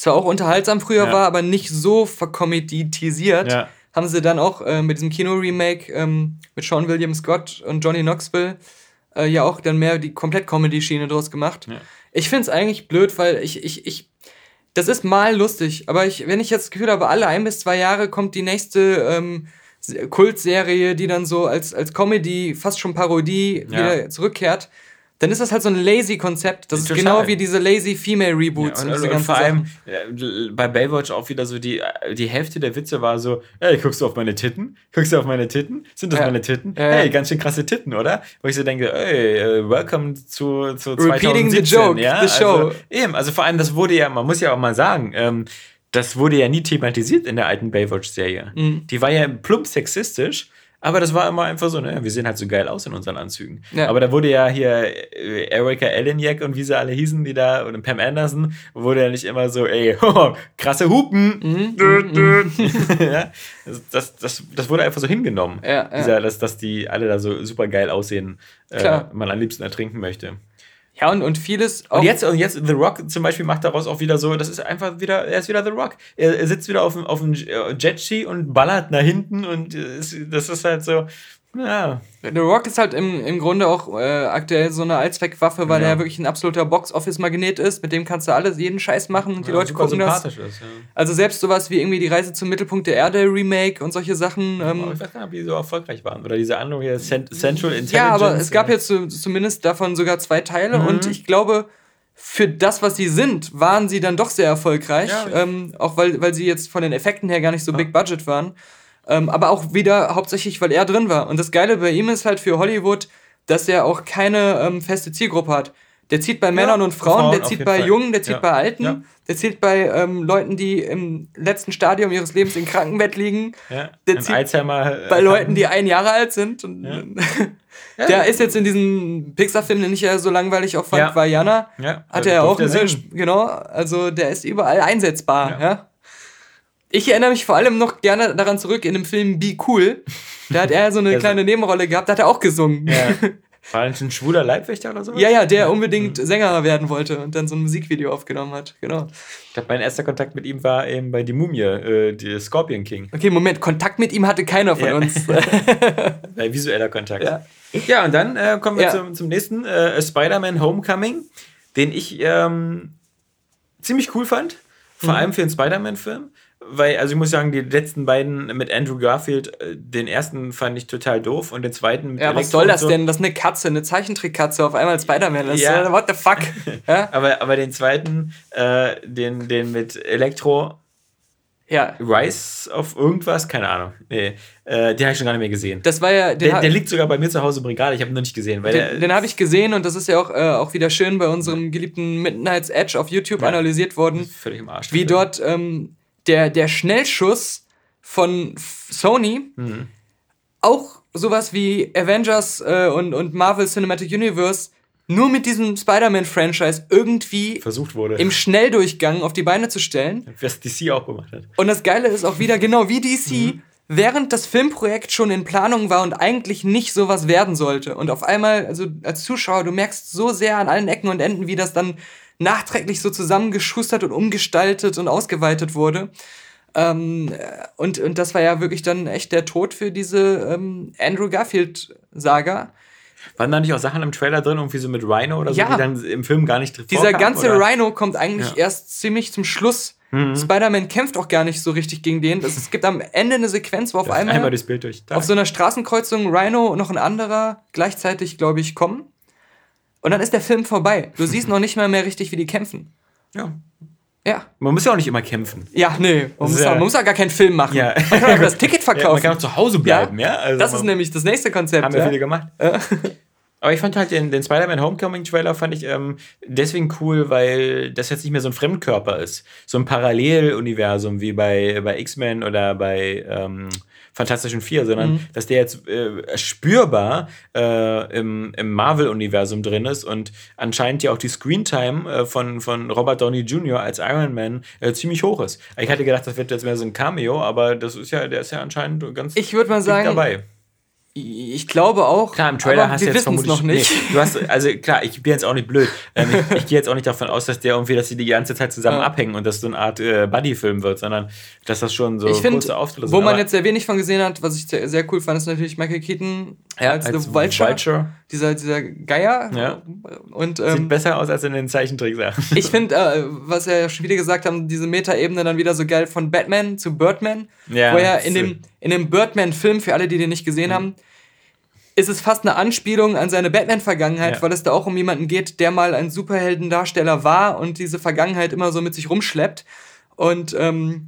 zwar auch unterhaltsam früher ja. war, aber nicht so verkomeditisiert, ja. haben sie dann auch äh, mit diesem Kino-Remake ähm, mit Sean William Scott und Johnny Knoxville äh, ja auch dann mehr die komplett Comedy-Schiene draus gemacht. Ja. Ich finde es eigentlich blöd, weil ich, ich, ich, das ist mal lustig, aber ich, wenn ich jetzt das Gefühl habe, alle ein bis zwei Jahre kommt die nächste ähm, Kultserie, die dann so als, als Comedy, fast schon Parodie wieder zurückkehrt, dann ist das halt so ein lazy Konzept. Das ist genau wie diese lazy Female Reboots. Ja, und, und, und vor allem äh, bei Baywatch auch wieder so die, die Hälfte der Witze war so, hey, guckst du auf meine Titten? Guckst du auf meine Titten? Sind das ja. meine Titten? Ja, hey, ganz schön krasse Titten, oder? Wo ich so denke, hey, uh, welcome zu, zu 2017. Repeating the joke, ja? the show. Also, eben, also vor allem, das wurde ja, man muss ja auch mal sagen, ähm, das wurde ja nie thematisiert in der alten Baywatch-Serie. Mhm. Die war ja plump sexistisch aber das war immer einfach so, ne, wir sehen halt so geil aus in unseren Anzügen. Ja. Aber da wurde ja hier äh, Erika Eleniak und wie sie alle hießen, die da, und Pam Anderson, wurde ja nicht immer so, ey, oh, *laughs* krasse Hupen. Mhm, mhm, mhm. *laughs* ja, das, das, das wurde einfach so hingenommen. Ja, ja. Dieser, dass, dass die alle da so super geil aussehen, äh, man am liebsten ertrinken möchte. Ja, und, und vieles. und jetzt, und jetzt, The Rock zum Beispiel macht daraus auch wieder so, das ist einfach wieder, er ist wieder The Rock. Er, er sitzt wieder auf dem, auf dem Jetski und ballert nach hinten und ist, das ist halt so, ja. The Rock ist halt im, im Grunde auch äh, aktuell so eine Allzweckwaffe, weil ja. er wirklich ein absoluter Box-Office-Magnet ist. Mit dem kannst du alles, jeden Scheiß machen und die ja, Leute gucken das. Ist, ja. Also selbst sowas wie irgendwie die Reise zum Mittelpunkt der Erde Remake und solche Sachen. Ähm, ich weiß gar nicht, ob die so erfolgreich waren. Oder diese andere hier, Central Intelligence. Ja, aber es gab jetzt zumindest davon sogar zwei Teile mhm. und ich glaube, für das, was sie sind, waren sie dann doch sehr erfolgreich. Ähm, auch weil, weil sie jetzt von den Effekten her gar nicht so big budget waren. Ähm, aber auch wieder hauptsächlich, weil er drin war. Und das Geile bei ihm ist halt für Hollywood, dass er auch keine ähm, feste Zielgruppe hat. Der zieht bei Männern ja, und Frauen, Frauen der zieht bei Fall. Jungen, der zieht ja. bei Alten, ja. der zieht bei ähm, Leuten, die im letzten Stadium ihres Lebens im Krankenbett liegen. Der zieht Alzheimer, äh, bei Leuten, die ein Jahre alt sind. Und, *laughs* der ist jetzt in diesem Pixar-Film, den ich ja so langweilig auch fand, war Jana. Hat er ja auch. Genau, also der ist überall einsetzbar. Ja. Ich erinnere mich vor allem noch gerne daran zurück in dem Film Be Cool. Da hat er so eine *laughs* kleine Nebenrolle gehabt, da hat er auch gesungen. Ja. *laughs* War das ein schwuler Leibwächter oder so? Ja, ja, der unbedingt mhm. Sänger werden wollte und dann so ein Musikvideo aufgenommen hat. Genau. Ich glaube, mein erster Kontakt mit ihm war eben bei Die Mumie, äh, die Scorpion King. Okay, Moment, Kontakt mit ihm hatte keiner von ja. uns. *laughs* bei visueller Kontakt. Ja, ja und dann äh, kommen wir ja. zum, zum nächsten äh, Spider-Man Homecoming, den ich ähm, ziemlich cool fand. Vor mhm. allem für einen Spider-Man-Film weil, also ich muss sagen, die letzten beiden mit Andrew Garfield, äh, den ersten fand ich total doof und den zweiten mit Ja, Elektro was soll das so. denn? Das ist eine Katze, eine Zeichentrickkatze auf einmal Spider-Man. Das ja. Ist, what the fuck? *laughs* ja? aber, aber den zweiten, äh, den, den mit Elektro. Ja. Rise auf irgendwas, keine Ahnung. Nee, äh, den habe ich schon gar nicht mehr gesehen. Das war ja. Der, der, liegt sogar bei mir zu Hause im Regal, ich habe ihn noch nicht gesehen. Weil den den habe ich gesehen und das ist ja auch, äh, auch wieder schön bei unserem geliebten Midnight's Edge auf YouTube ja. analysiert worden. Völlig im Arsch. Wie dort ähm, der, der Schnellschuss von Sony mhm. auch sowas wie Avengers äh, und, und Marvel Cinematic Universe nur mit diesem Spider-Man-Franchise irgendwie versucht wurde. im Schnelldurchgang auf die Beine zu stellen. Was DC auch gemacht hat. Und das Geile ist auch wieder, genau wie DC, Mhm. während das Filmprojekt schon in Planung war und eigentlich nicht sowas werden sollte. Und auf einmal, also als Zuschauer, du merkst so sehr an allen Ecken und Enden, wie das dann nachträglich so zusammengeschustert und umgestaltet und ausgeweitet wurde. Ähm, und, und das war ja wirklich dann echt der Tod für diese ähm, Andrew Garfield-Saga. Waren da nicht auch Sachen im Trailer drin, irgendwie so mit Rhino oder so, Ja. die dann im Film gar nicht drin Dieser ganze oder? Rhino kommt eigentlich Ja. Mhm. erst ziemlich zum Schluss. Spider-Man kämpft auch gar nicht so richtig gegen den. Es, es gibt am Ende eine Sequenz, wo auf einmal, Einmal auf so einer Straßenkreuzung Rhino und noch ein anderer gleichzeitig, glaube ich, kommen. Und dann ist der Film vorbei. Du siehst noch nicht mal mehr richtig, wie die kämpfen. ja. Ja. Man muss ja auch nicht immer kämpfen. Ja, nee. Man muss, ja- man muss auch gar keinen Film machen. Ja. Man kann auch das Ticket *laughs* Ja, verkaufen. man kann auch zu Hause bleiben, ja. Also das ist nämlich das nächste Konzept. Haben wir ja? viele gemacht. *laughs* Aber ich fand halt den, den Spider-Man Homecoming Trailer fand ich ähm, deswegen cool, weil das jetzt nicht mehr so ein Fremdkörper ist. So ein Paralleluniversum wie bei, bei X-Men oder bei ähm, Fantastischen Vier, sondern Mhm. dass der jetzt äh, spürbar äh, im, im Marvel-Universum drin ist und anscheinend ja auch die Screentime äh, von, von Robert Downey Jr. als Iron Man äh, ziemlich hoch ist. Ich hatte gedacht, das wird jetzt mehr so ein Cameo, aber das ist ja, der ist ja anscheinend ganz Ich würde mal sagen, dabei. Ich glaube auch. Klar, im Trailer hast du jetzt vermutlich noch nicht. Nee, du hast, also klar, ich bin jetzt auch nicht blöd. Ähm, ich ich gehe jetzt auch nicht davon aus, dass der irgendwie, dass die die ganze Zeit zusammen Ja. abhängen und das so eine Art äh, Buddy-Film wird, sondern dass das schon so ich finde, große Auftritte wo man jetzt sehr wenig von gesehen hat, was ich sehr, sehr cool fand, ist natürlich Michael Keaton Ja, als, als The Vulture, Vulture. Dieser, dieser Geier. Ja. Und sieht ähm, besser aus als in den Zeichentricksachen. ich finde, äh, was wir ja schon wieder gesagt haben, diese Meta-Ebene dann wieder so geil von Batman zu Birdman, Ja, wo er in dem, in dem Birdman-Film, für alle, die den nicht gesehen haben, ist es fast eine Anspielung an seine Batman-Vergangenheit, Ja. weil es da auch um jemanden geht, der mal ein Superheldendarsteller war und diese Vergangenheit immer so mit sich rumschleppt. Und ähm,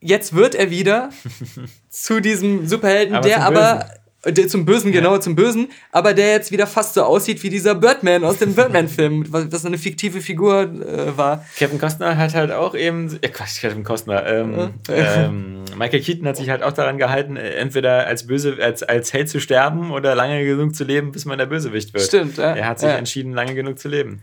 jetzt wird er wieder *laughs* zu diesem Superhelden, Aber der aber. Der zum Bösen, genau, zum Bösen, aber der jetzt wieder fast so aussieht wie dieser Birdman aus dem Birdman-Film, was *laughs* was eine fiktive Figur äh, war. Kevin Costner hat halt auch eben, äh, Quatsch, Kevin Costner, ähm, ähm, Michael Keaton hat sich halt auch daran gehalten, äh, entweder als Böse, als, als Held zu sterben oder lange genug zu leben, bis man der Bösewicht wird. Stimmt, ja. Er hat sich Ja. entschieden, lange genug zu leben.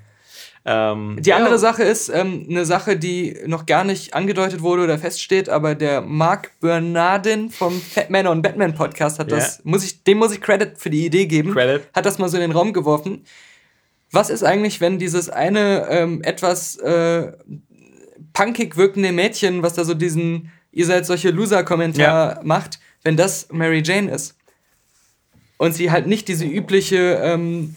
Ähm, Die andere ja, Sache ist ähm, eine Sache, die noch gar nicht angedeutet wurde oder feststeht, aber der Mark Bernardin vom Fatman und Batman Podcast hat das, Ja. muss ich, dem muss ich Credit für die Idee geben, Credit. hat das mal so in den Raum geworfen. Was ist eigentlich, wenn dieses eine ähm, etwas äh, punkig wirkende Mädchen, was da so diesen ihr seid solche Loser-Kommentar macht, wenn das Mary Jane ist? Und sie halt nicht diese übliche ähm,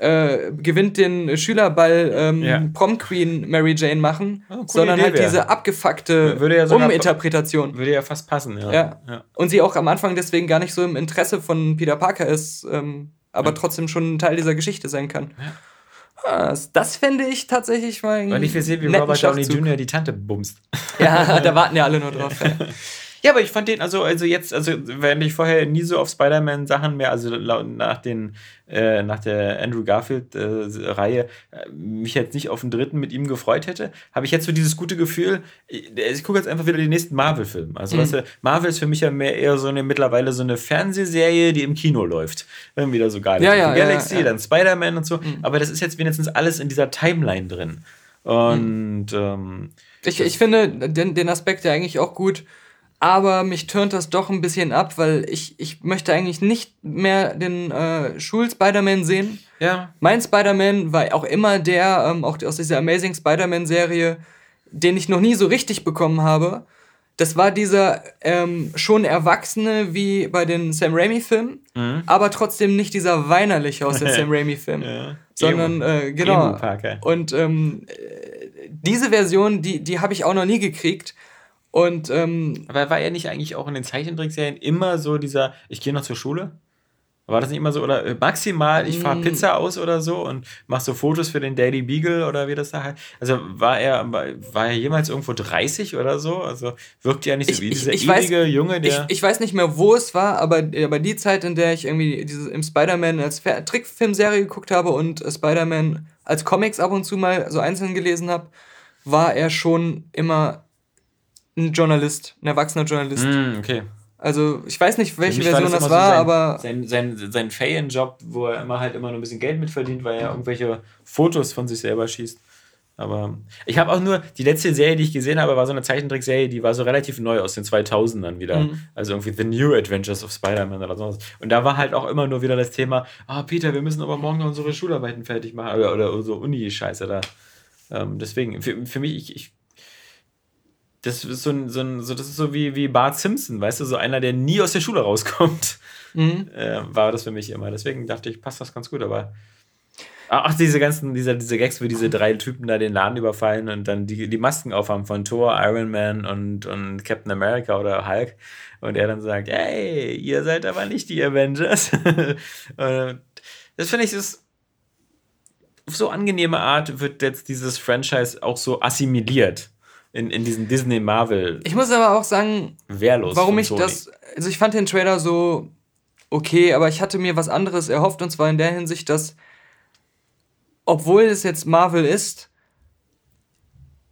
äh, gewinnt den Schülerball ähm, Ja. Prom Queen Mary Jane machen, Oh, sondern Idee halt wär. diese abgefuckte ja Uminterpretation. Würde ja fast passen, ja. Ja. Und sie auch am Anfang deswegen gar nicht so im Interesse von Peter Parker ist, ähm, aber trotzdem schon ein Teil dieser Geschichte sein kann. Das, das fände ich tatsächlich mal Und ich will sehen, wie Robert Downey. Jr. die Tante bumst. Ja, *laughs* da warten ja alle nur drauf. *laughs* Ja. Aber ich fand den, also, also jetzt, also während ich vorher nie so auf Spider-Man-Sachen mehr, also nach den, äh, nach der Andrew Garfield-Reihe, äh, mich jetzt nicht auf den dritten mit ihm gefreut hätte, habe ich jetzt so dieses gute Gefühl, ich, ich gucke jetzt einfach wieder den nächsten Marvel-Film. Also, weißt du, Marvel ist für mich ja mehr eher so eine, mittlerweile so eine Fernsehserie, die im Kino läuft. Dann wieder so Ja, of ja, the ja, Galaxy, ja. dann Spider-Man und so. Aber das ist jetzt wenigstens alles in dieser Timeline drin. Und, ähm, Ich, ich finde den, den Aspekt ja eigentlich auch gut, aber mich turnt das doch ein bisschen ab, weil ich, ich möchte eigentlich nicht mehr den äh, Schul-Spider-Man sehen. ja, Mein Spider-Man war auch immer der, ähm, auch aus dieser Amazing Spider-Man-Serie, den ich noch nie so richtig bekommen habe. Das war dieser ähm, schon Erwachsene wie bei den Sam Raimi-Filmen, aber trotzdem nicht dieser Weinerliche aus den *laughs* Sam Raimi-Filmen. Ja. Sondern, äh, genau. Und ähm, äh, diese Version, die, die habe ich auch noch nie gekriegt. Und ähm, Aber war er nicht eigentlich auch in den Zeichentrickserien immer so dieser, ich gehe noch zur Schule? War das nicht immer so? Oder äh, maximal, ich fahre Mm. Pizza aus oder so und mach so Fotos für den Daily Beagle oder wie das da heißt. Also war er, war er jemals irgendwo 30 oder so? Also wirkt ja nicht so Ich- wie ich- dieser ich weiß- ewige Junge, ich, der. ich weiß nicht mehr, wo es war, aber, aber die Zeit, in der ich irgendwie dieses, im Spider-Man als Trickfilmserie geguckt habe und äh, Spider-Man als Comics ab und zu mal so einzeln gelesen habe, war er schon immer ein Journalist, ein erwachsener Journalist. Hm, okay. Also ich weiß nicht, welche Version das, das war, so sein, aber. Sein, sein, sein Ferienjob, wo er immer halt immer nur ein bisschen Geld mitverdient, weil er irgendwelche Fotos von sich selber schießt. Aber ich habe auch nur, die letzte Serie, die ich gesehen habe, war so eine Zeichentrickserie, die war so relativ neu aus den 2000ern wieder. Mhm. Also irgendwie The New Adventures of Spider-Man oder sowas. Und da war halt auch immer nur wieder das Thema, ah, oh, Peter, wir müssen aber morgen noch unsere Schularbeiten fertig machen. Oder, oder so Uni-Scheiße da. Ähm, deswegen, für, für mich, ich, ich das ist so ein, so ein so, das ist so wie, wie Bart Simpson, weißt du, so einer, der nie aus der Schule rauskommt. Mhm. *laughs* Äh, war das für mich immer. Deswegen dachte ich, passt das ganz gut, aber Ach, diese ganzen, diese, diese Gags, wo diese drei Typen da den Laden überfallen und dann die, die Masken aufhaben von Thor, Iron Man und, und Captain America oder Hulk. Und er dann sagt, hey, ihr seid aber nicht die Avengers. *laughs* das finde ich, ist auf so angenehme Art wird jetzt dieses Franchise auch so assimiliert in, in diesen Disney-Marvel. Ich muss aber auch sagen, wehrlos warum ich Sony. das. Also, ich fand den Trailer so okay, aber ich hatte mir was anderes erhofft und zwar in der Hinsicht, dass obwohl es jetzt Marvel ist,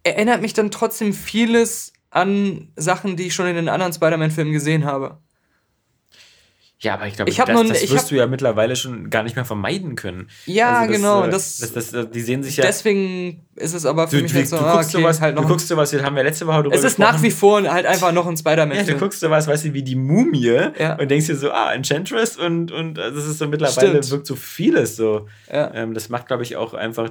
erinnert mich dann trotzdem vieles an Sachen, die ich schon in den anderen Spider-Man-Filmen gesehen habe. Ja, aber ich glaube, ich das, nun, das wirst du ja mittlerweile schon gar nicht mehr vermeiden können. Ja, also das, genau. Äh, das, das, das, die sehen sich ja. Deswegen ist es aber für du, mich du, so, du, ah, guckst okay, sowas, halt noch du guckst sowas, haben wir letzte Woche drüber Es ist gesprochen. nach wie vor halt einfach noch ein Spider-Man. Ja, du guckst sowas, weißt du, wie die Mumie ja. und denkst dir so, ah, Enchantress und, und das ist so mittlerweile Stimmt. wirkt so vieles so. Ja. Ähm, das macht, glaube ich, auch einfach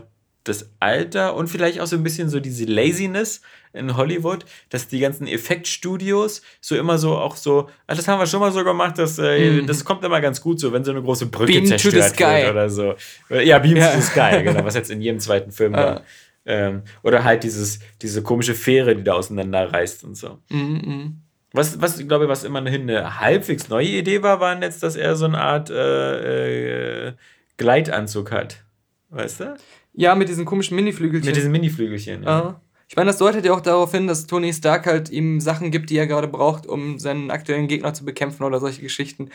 das Alter und vielleicht auch so ein bisschen so diese Laziness in Hollywood, dass die ganzen Effektstudios so immer so auch so, ah, das haben wir schon mal so gemacht, das, äh, mhm. das kommt immer ganz gut so, wenn so eine große Brücke Beam zerstört wird oder so. Ja, Beam ja. to the Sky, genau, was jetzt in jedem zweiten Film war. Ähm, oder halt dieses, diese komische Fähre, die da auseinanderreißt und so. Mhm, mhm. Was, was ich glaube, was immerhin eine halbwegs neue Idee war, war jetzt, dass er so eine Art äh, äh, Gleitanzug hat. Weißt du? Ja, mit diesen komischen Miniflügelchen. Mit diesen Miniflügelchen, ja. Ah. Ich meine, das deutet ja auch darauf hin, dass Tony Stark halt ihm Sachen gibt, die er gerade braucht, um seinen aktuellen Gegner zu bekämpfen oder solche Geschichten.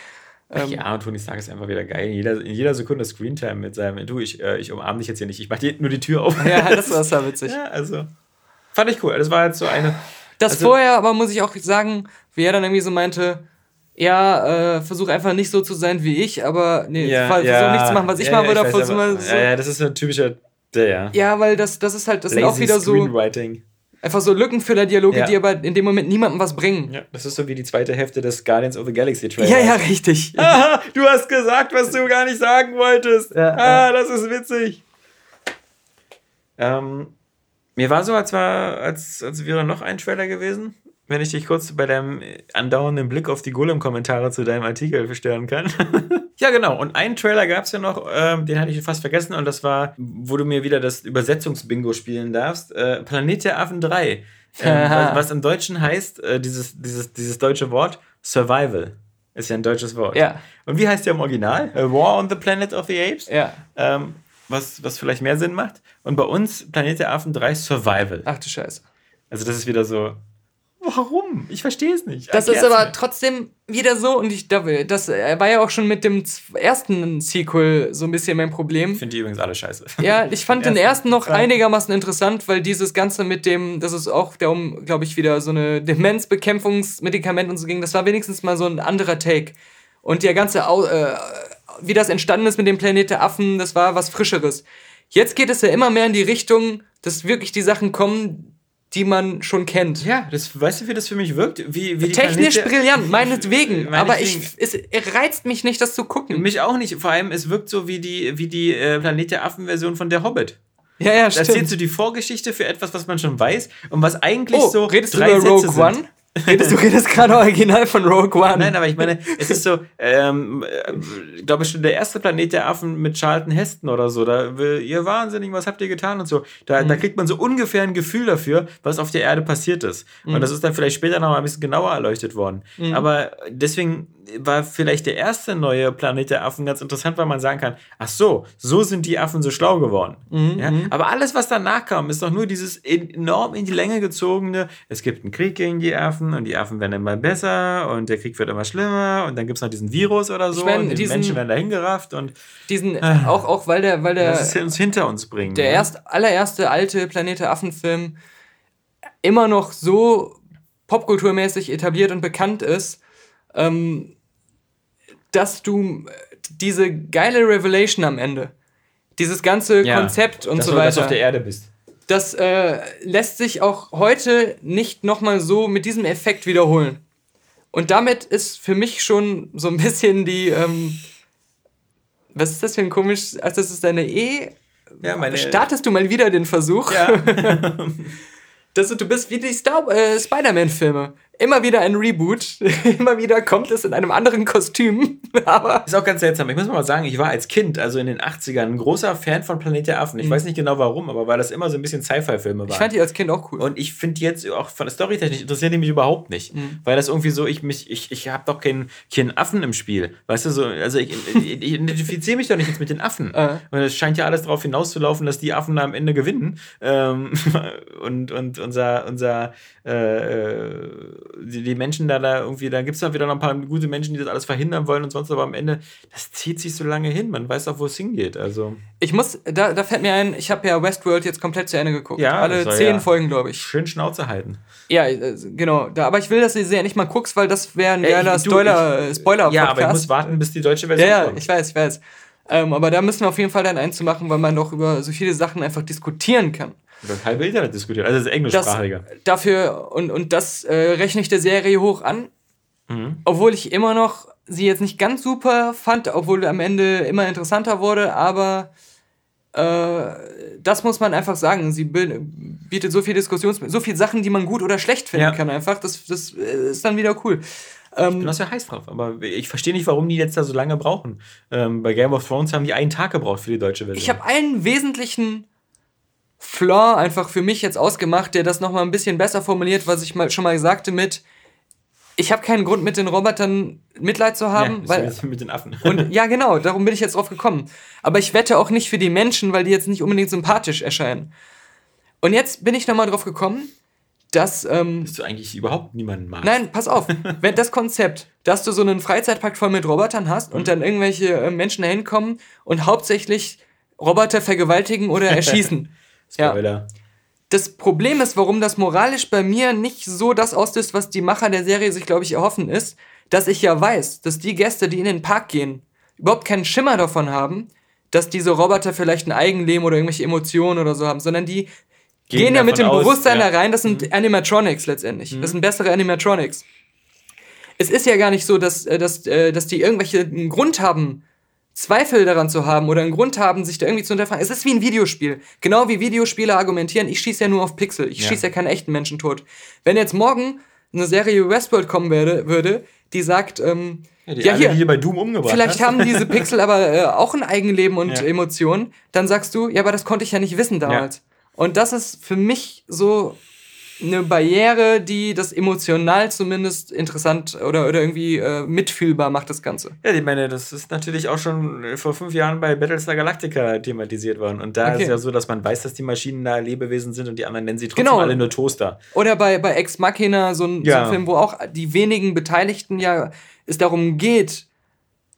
Ähm, ja, und Tony Stark ist einfach wieder geil. In jeder, in jeder Sekunde Screentime mit seinem, du, ich, äh, ich umarme dich jetzt hier nicht, ich mache nur die Tür auf. Ja, *laughs* das war sehr witzig. ja, also, fand ich cool. Das war jetzt so eine... Das also, vorher, aber muss ich auch sagen, wie er dann irgendwie so meinte, ja, äh, versuch einfach nicht so zu sein wie ich, aber nee, ja, versuch ja, nicht zu machen, was ich ja, machen würde. Ja, so, ja, ja, das ist ein typischer der, ja. Ja, weil das, das ist halt, das Lazy sind auch wieder so. Einfach so Lückenfüller-Dialoge, ja. die aber in dem Moment niemandem was bringen. Ja, das ist so wie die zweite Hälfte des Guardians of the Galaxy Trailer. Ja, ja, richtig. *laughs* Aha, du hast gesagt, was du gar nicht sagen wolltest. Ja, ah, das ist witzig. Ähm, mir war so, als, war, als, als wäre noch ein Trailer gewesen wenn ich dich kurz bei deinem andauernden Blick auf die Golem-Kommentare zu deinem Artikel verstören kann. *laughs* ja, genau. Und einen Trailer gab es ja noch, ähm, den hatte ich fast vergessen, und das war, wo du mir wieder das Übersetzungsbingo spielen darfst: äh, Planet der Affen 3. Ähm, *laughs* was, was, im Deutschen heißt, äh, dieses, dieses, dieses deutsche Wort, Survival. Ist ja ein deutsches Wort. Ja. Und wie heißt der im Original? A War on the Planet of the Apes? Ja. Ähm, was, was vielleicht mehr Sinn macht. Und bei uns Planet der Affen 3 Survival. Ach du Scheiße. Also das ist wieder so, Warum? Ich verstehe es nicht. Das ist aber trotzdem wieder so und ich das war ja auch schon mit dem ersten Sequel so ein bisschen mein Problem. Ich finde die übrigens alle scheiße. Ja, ich fand *laughs* den ersten noch einigermaßen interessant, weil dieses Ganze mit dem, das ist auch der um, glaube ich, wieder so eine Demenzbekämpfungsmedikament und so ging, das war wenigstens mal so ein anderer Take. Und der ganze, äh, wie das entstanden ist mit dem Planet der Affen, das war was Frischeres. Jetzt geht es ja immer mehr in die Richtung, dass wirklich die Sachen kommen, die man schon kennt. Ja, das, weißt du, wie das für mich wirkt? Wie, wie Technisch Planete, brillant, *laughs* meinetwegen. meinetwegen. Aber ich, es reizt mich nicht, das zu gucken. Mich auch nicht. Vor allem, es wirkt so wie die, wie die äh, Planet der Affen-Version von Der Hobbit. Ja, ja, stimmt. Da erzählst du die Vorgeschichte für etwas, was man schon weiß und was eigentlich oh, so redest drei du über Rogue Sätze One? Sind. Redest du redest gerade original von Rogue One. Nein, aber ich meine, es ist so, ähm, äh, glaube ich, schon der erste Planet der Affen mit Charlton Heston oder so. Da will ihr wahnsinnig, was habt ihr getan und so. Da, mhm. da kriegt man so ungefähr ein Gefühl dafür, was auf der Erde passiert ist. Mhm. Und das ist dann vielleicht später noch mal ein bisschen genauer erleuchtet worden. Mhm. Aber deswegen war vielleicht der erste neue Planet der Affen ganz interessant, weil man sagen kann, ach so, so sind die Affen so schlau geworden. Mhm, ja? Mhm. Aber alles, was danach kam, ist doch nur dieses enorm in die Länge gezogene, es gibt einen Krieg gegen die Affen und die Affen werden immer besser und der Krieg wird immer schlimmer und dann gibt es noch diesen Virus oder so ich mein, und die diesen, Menschen werden dahin gerafft und diesen, äh, auch, auch weil der, weil der das uns hinter uns bringen. Der ne? erst, allererste alte Planet der Affen-Film immer noch so popkulturmäßig etabliert und bekannt ist, ähm, dass du diese geile Revelation am Ende, dieses ganze ja, Konzept und so weiter. Dass du auf der Erde bist. Das äh, lässt sich auch heute nicht nochmal so mit diesem Effekt wiederholen. Und damit ist für mich schon so ein bisschen die. Ähm, was ist das für ein komisch. Also, das ist deine E. Ja, meine. Startest du mal wieder den Versuch? Ja. *laughs* dass du bist wie die äh, Spider-Man-Filme immer wieder ein Reboot. *laughs* immer wieder kommt es in einem anderen Kostüm. *laughs* Aber ist auch ganz seltsam. Ich muss mal sagen, ich war als Kind, also in den 80ern, ein großer Fan von Planet der Affen. Ich mhm. weiß nicht genau warum, aber weil das immer so ein bisschen Sci-Fi-Filme waren. Ich fand die als Kind auch cool. Und ich finde jetzt auch von der Storytechnik interessieren die mich überhaupt nicht. Mhm. Weil das irgendwie so, ich mich, ich, ich habe doch keinen, keinen Affen im Spiel. Weißt du, so, also ich, ich identifiziere mich doch nicht jetzt mit den Affen. Äh. Und es scheint ja alles darauf hinauszulaufen, dass die Affen da am Ende gewinnen. Ähm, *laughs* und, und unser, unser äh, äh die, die Menschen da, da irgendwie, da gibt es dann wieder noch ein paar gute Menschen, die das alles verhindern wollen und sonst, aber am Ende, das zieht sich so lange hin. Man weiß auch, wo es hingeht. Also. Ich muss, da, da fällt mir ein, ich habe ja Westworld jetzt komplett zu Ende geguckt. Ja, alle zehn ja Folgen, glaube ich. Schön Schnauze halten. Ja, äh, genau. Da, aber ich will, dass du sie ja nicht mal guckst, weil das wäre ein geiler Spoiler-Podcast. Spoiler ja, aber ich muss warten, bis die deutsche Version ja, kommt. Ja, ich weiß, ich weiß. Ähm, aber da müssen wir auf jeden Fall dann eins zu machen, weil man doch über so viele Sachen einfach diskutieren kann. Das halbe Internet diskutiert, also das ist englischsprachiger. Das, dafür, und, und das äh, rechne ich der Serie hoch an, mhm. obwohl ich immer noch sie jetzt nicht ganz super fand, obwohl am Ende immer interessanter wurde, aber äh, das muss man einfach sagen. Sie bietet so viel Diskussions, so viele Sachen, die man gut oder schlecht finden ja. kann einfach. Das, das äh, ist dann wieder cool. Ähm, ich bin das ja heiß drauf, aber ich verstehe nicht, warum die jetzt da so lange brauchen. Ähm, bei Game of Thrones haben die einen Tag gebraucht für die deutsche Version. Ich habe einen wesentlichen Flaw einfach für mich jetzt ausgemacht, der das nochmal ein bisschen besser formuliert, was ich mal schon mal sagte mit, ich habe keinen Grund mit den Robotern Mitleid zu haben, ja, weil mit den Affen. und *laughs* ja, genau, darum bin ich jetzt drauf gekommen. Aber ich wette auch nicht für die Menschen, weil die jetzt nicht unbedingt sympathisch erscheinen. Und jetzt bin ich nochmal drauf gekommen, dass ähm, dass du eigentlich überhaupt niemanden magst. Nein, pass auf, *laughs* wenn das Konzept, dass du so einen Freizeitpark voll mit Robotern hast mhm. und dann irgendwelche äh, Menschen da hinkommen und hauptsächlich Roboter vergewaltigen oder *laughs* erschießen. Spoiler. Ja. Das Problem ist, warum das moralisch bei mir nicht so das auslöst, was die Macher der Serie sich, glaube ich, erhoffen, ist, dass ich ja weiß, dass die Gäste, die in den Park gehen, überhaupt keinen Schimmer davon haben, dass diese Roboter vielleicht ein Eigenleben oder irgendwelche Emotionen oder so haben, sondern die gehen, gehen ja mit dem aus, Bewusstsein ja. da rein, das sind mhm. Animatronics letztendlich. Mhm. Das sind bessere Animatronics. Es ist ja gar nicht so, dass, äh, dass, äh, dass die irgendwelche Grund haben, Zweifel daran zu haben oder einen Grund haben, sich da irgendwie zu hinterfragen. Es ist wie ein Videospiel. Genau wie Videospieler argumentieren, ich schieße ja nur auf Pixel, ich ja. schieße ja keinen echten Menschen tot. Wenn jetzt morgen eine Serie Westworld kommen werde, würde, die sagt, ähm, ja, die ja hier, hier bei Doom umgebracht. Vielleicht hast. haben diese Pixel aber äh, auch ein Eigenleben und *laughs* ja. Emotionen. Dann sagst du, ja, aber das konnte ich ja nicht wissen damals. Ja. Und das ist für mich so eine Barriere, die das emotional zumindest interessant oder, oder irgendwie äh, mitfühlbar macht, das Ganze. Ja, ich meine, das ist natürlich auch schon vor fünf Jahren bei Battlestar Galactica thematisiert worden. Und da okay. ist es ja so, dass man weiß, dass die Maschinen da Lebewesen sind und die anderen nennen sie trotzdem genau. alle nur Toaster. Oder bei, bei Ex Machina, so ein, ja. so ein Film, wo auch die wenigen Beteiligten ja es darum geht,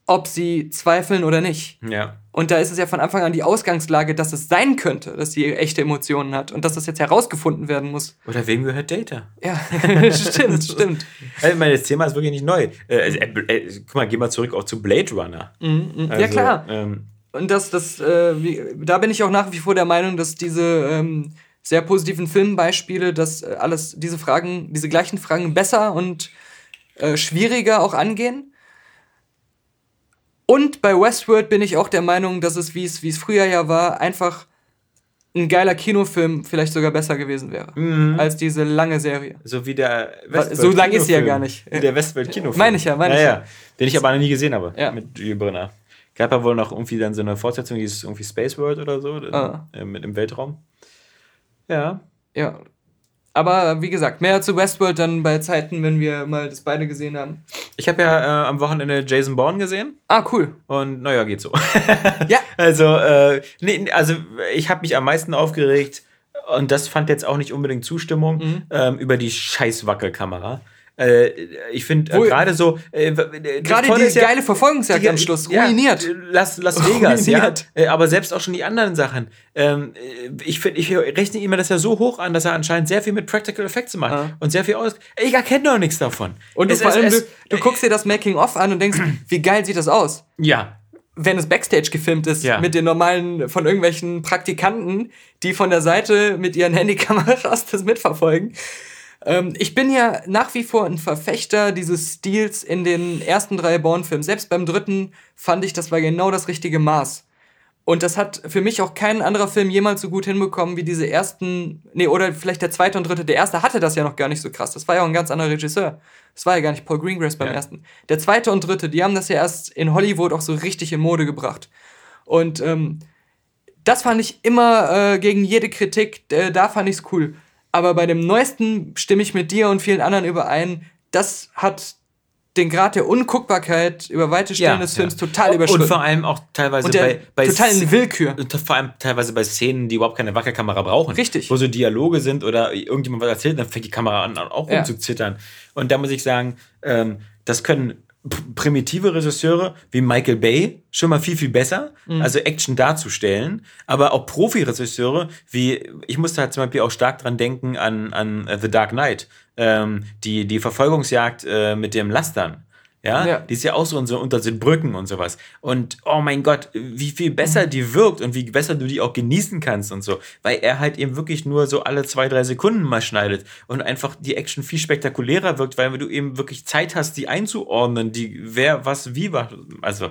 ob sie zweifeln oder nicht. Ja. Und da ist es ja von Anfang an die Ausgangslage, dass es sein könnte, dass sie echte Emotionen hat und dass das jetzt herausgefunden werden muss. Oder wem gehört Data? Ja, *laughs* stimmt, *laughs* stimmt. Also, ich meine, das Thema ist wirklich nicht neu. Äh, also, äh, äh, guck mal, geh mal zurück auch zu Blade Runner. Mhm, mhm. also, ja, klar. Ähm, und das, das, äh, wie, da bin ich auch nach wie vor der Meinung, dass diese ähm, sehr positiven Filmbeispiele, dass äh, alles diese Fragen, diese gleichen Fragen besser und äh, schwieriger auch angehen und bei Westworld bin ich auch der Meinung, dass es, wie es, wie es früher ja war, einfach ein geiler Kinofilm vielleicht sogar besser gewesen wäre mhm. als diese lange Serie. So wie der Westworld So lang ist sie ja gar nicht. Wie der Westworld Kinofilm. Meine ich ja, meine ja, ich ja. ja. Den ich aber noch nie gesehen habe. Ja. Mit Jules Brenner. Gab ja wohl noch irgendwie dann so eine Fortsetzung, die ist irgendwie Space World oder so, ah. Äh, mit im Weltraum. Ja. Ja, aber wie gesagt, mehr zu Westworld dann bei Zeiten, wenn wir mal das beide gesehen haben. Ich habe ja äh, am Wochenende Jason Bourne gesehen. Ah, cool. Und naja, geht so. *laughs* ja. Also, äh, nee, also ich habe mich am meisten aufgeregt und das fand jetzt auch nicht unbedingt Zustimmung mhm. ähm, über die scheiß Wackelkamera. Äh, ich finde äh, gerade so. Äh, gerade die ja, geile Verfolgungsjagd die, am Schluss ruiniert. Ja, Las, Las Vegas, ruiniert. ja. Äh, aber selbst auch schon die anderen Sachen. Ähm, ich finde, ich rechne immer das ja so hoch an, dass er anscheinend sehr viel mit Practical Effects macht ah. und sehr viel aus. Ich erkenne doch nichts davon. Und es, vor allem, es, du, du guckst dir das Making-of an und denkst, *clears throat* wie geil sieht das aus? Ja wenn es Backstage gefilmt ist, ja. mit den normalen, von irgendwelchen Praktikanten, die von der Seite mit ihren Handykameras *laughs* das mitverfolgen. Ähm, ich bin ja nach wie vor ein Verfechter dieses Stils in den ersten drei Bourne-Filmen. Selbst beim dritten fand ich, das war genau das richtige Maß. Und das hat für mich auch kein anderer Film jemals so gut hinbekommen wie diese ersten, nee, oder vielleicht der zweite und dritte. Der erste hatte das ja noch gar nicht so krass. Das war ja auch ein ganz anderer Regisseur. Das war ja gar nicht Paul Greengrass beim ja. ersten. Der zweite und dritte, die haben das ja erst in Hollywood auch so richtig in Mode gebracht. Und ähm, das fand ich immer äh, gegen jede Kritik, äh, da fand ich's cool. Aber bei dem neuesten stimme ich mit dir und vielen anderen überein, das hat den Grad der Unguckbarkeit über weite Stellen ja, des Films ja. total überschritten. Und vor allem auch teilweise bei, bei total in Willkür. Vor allem teilweise bei Szenen, die überhaupt keine Wackelkamera brauchen. Richtig. Wo so Dialoge sind oder irgendjemand was erzählt, dann fängt die Kamera an, auch ja. rumzuzittern. Und da muss ich sagen, ähm, das können primitive Regisseure wie Michael Bay schon mal viel, viel besser, mhm. also Action darzustellen. Aber auch Profi-Regisseure wie, ich musste halt zum Beispiel auch stark dran denken an, an The Dark Knight, ähm, die, die Verfolgungsjagd äh, mit dem Lastern. Ja? ja? Die ist ja auch so, so unter den Brücken und sowas. Und oh mein Gott, wie viel besser die wirkt und wie besser du die auch genießen kannst und so. Weil er halt eben wirklich nur so alle zwei, drei Sekunden mal schneidet und einfach die Action viel spektakulärer wirkt, weil du eben wirklich Zeit hast, die einzuordnen, die wer was wie war. Also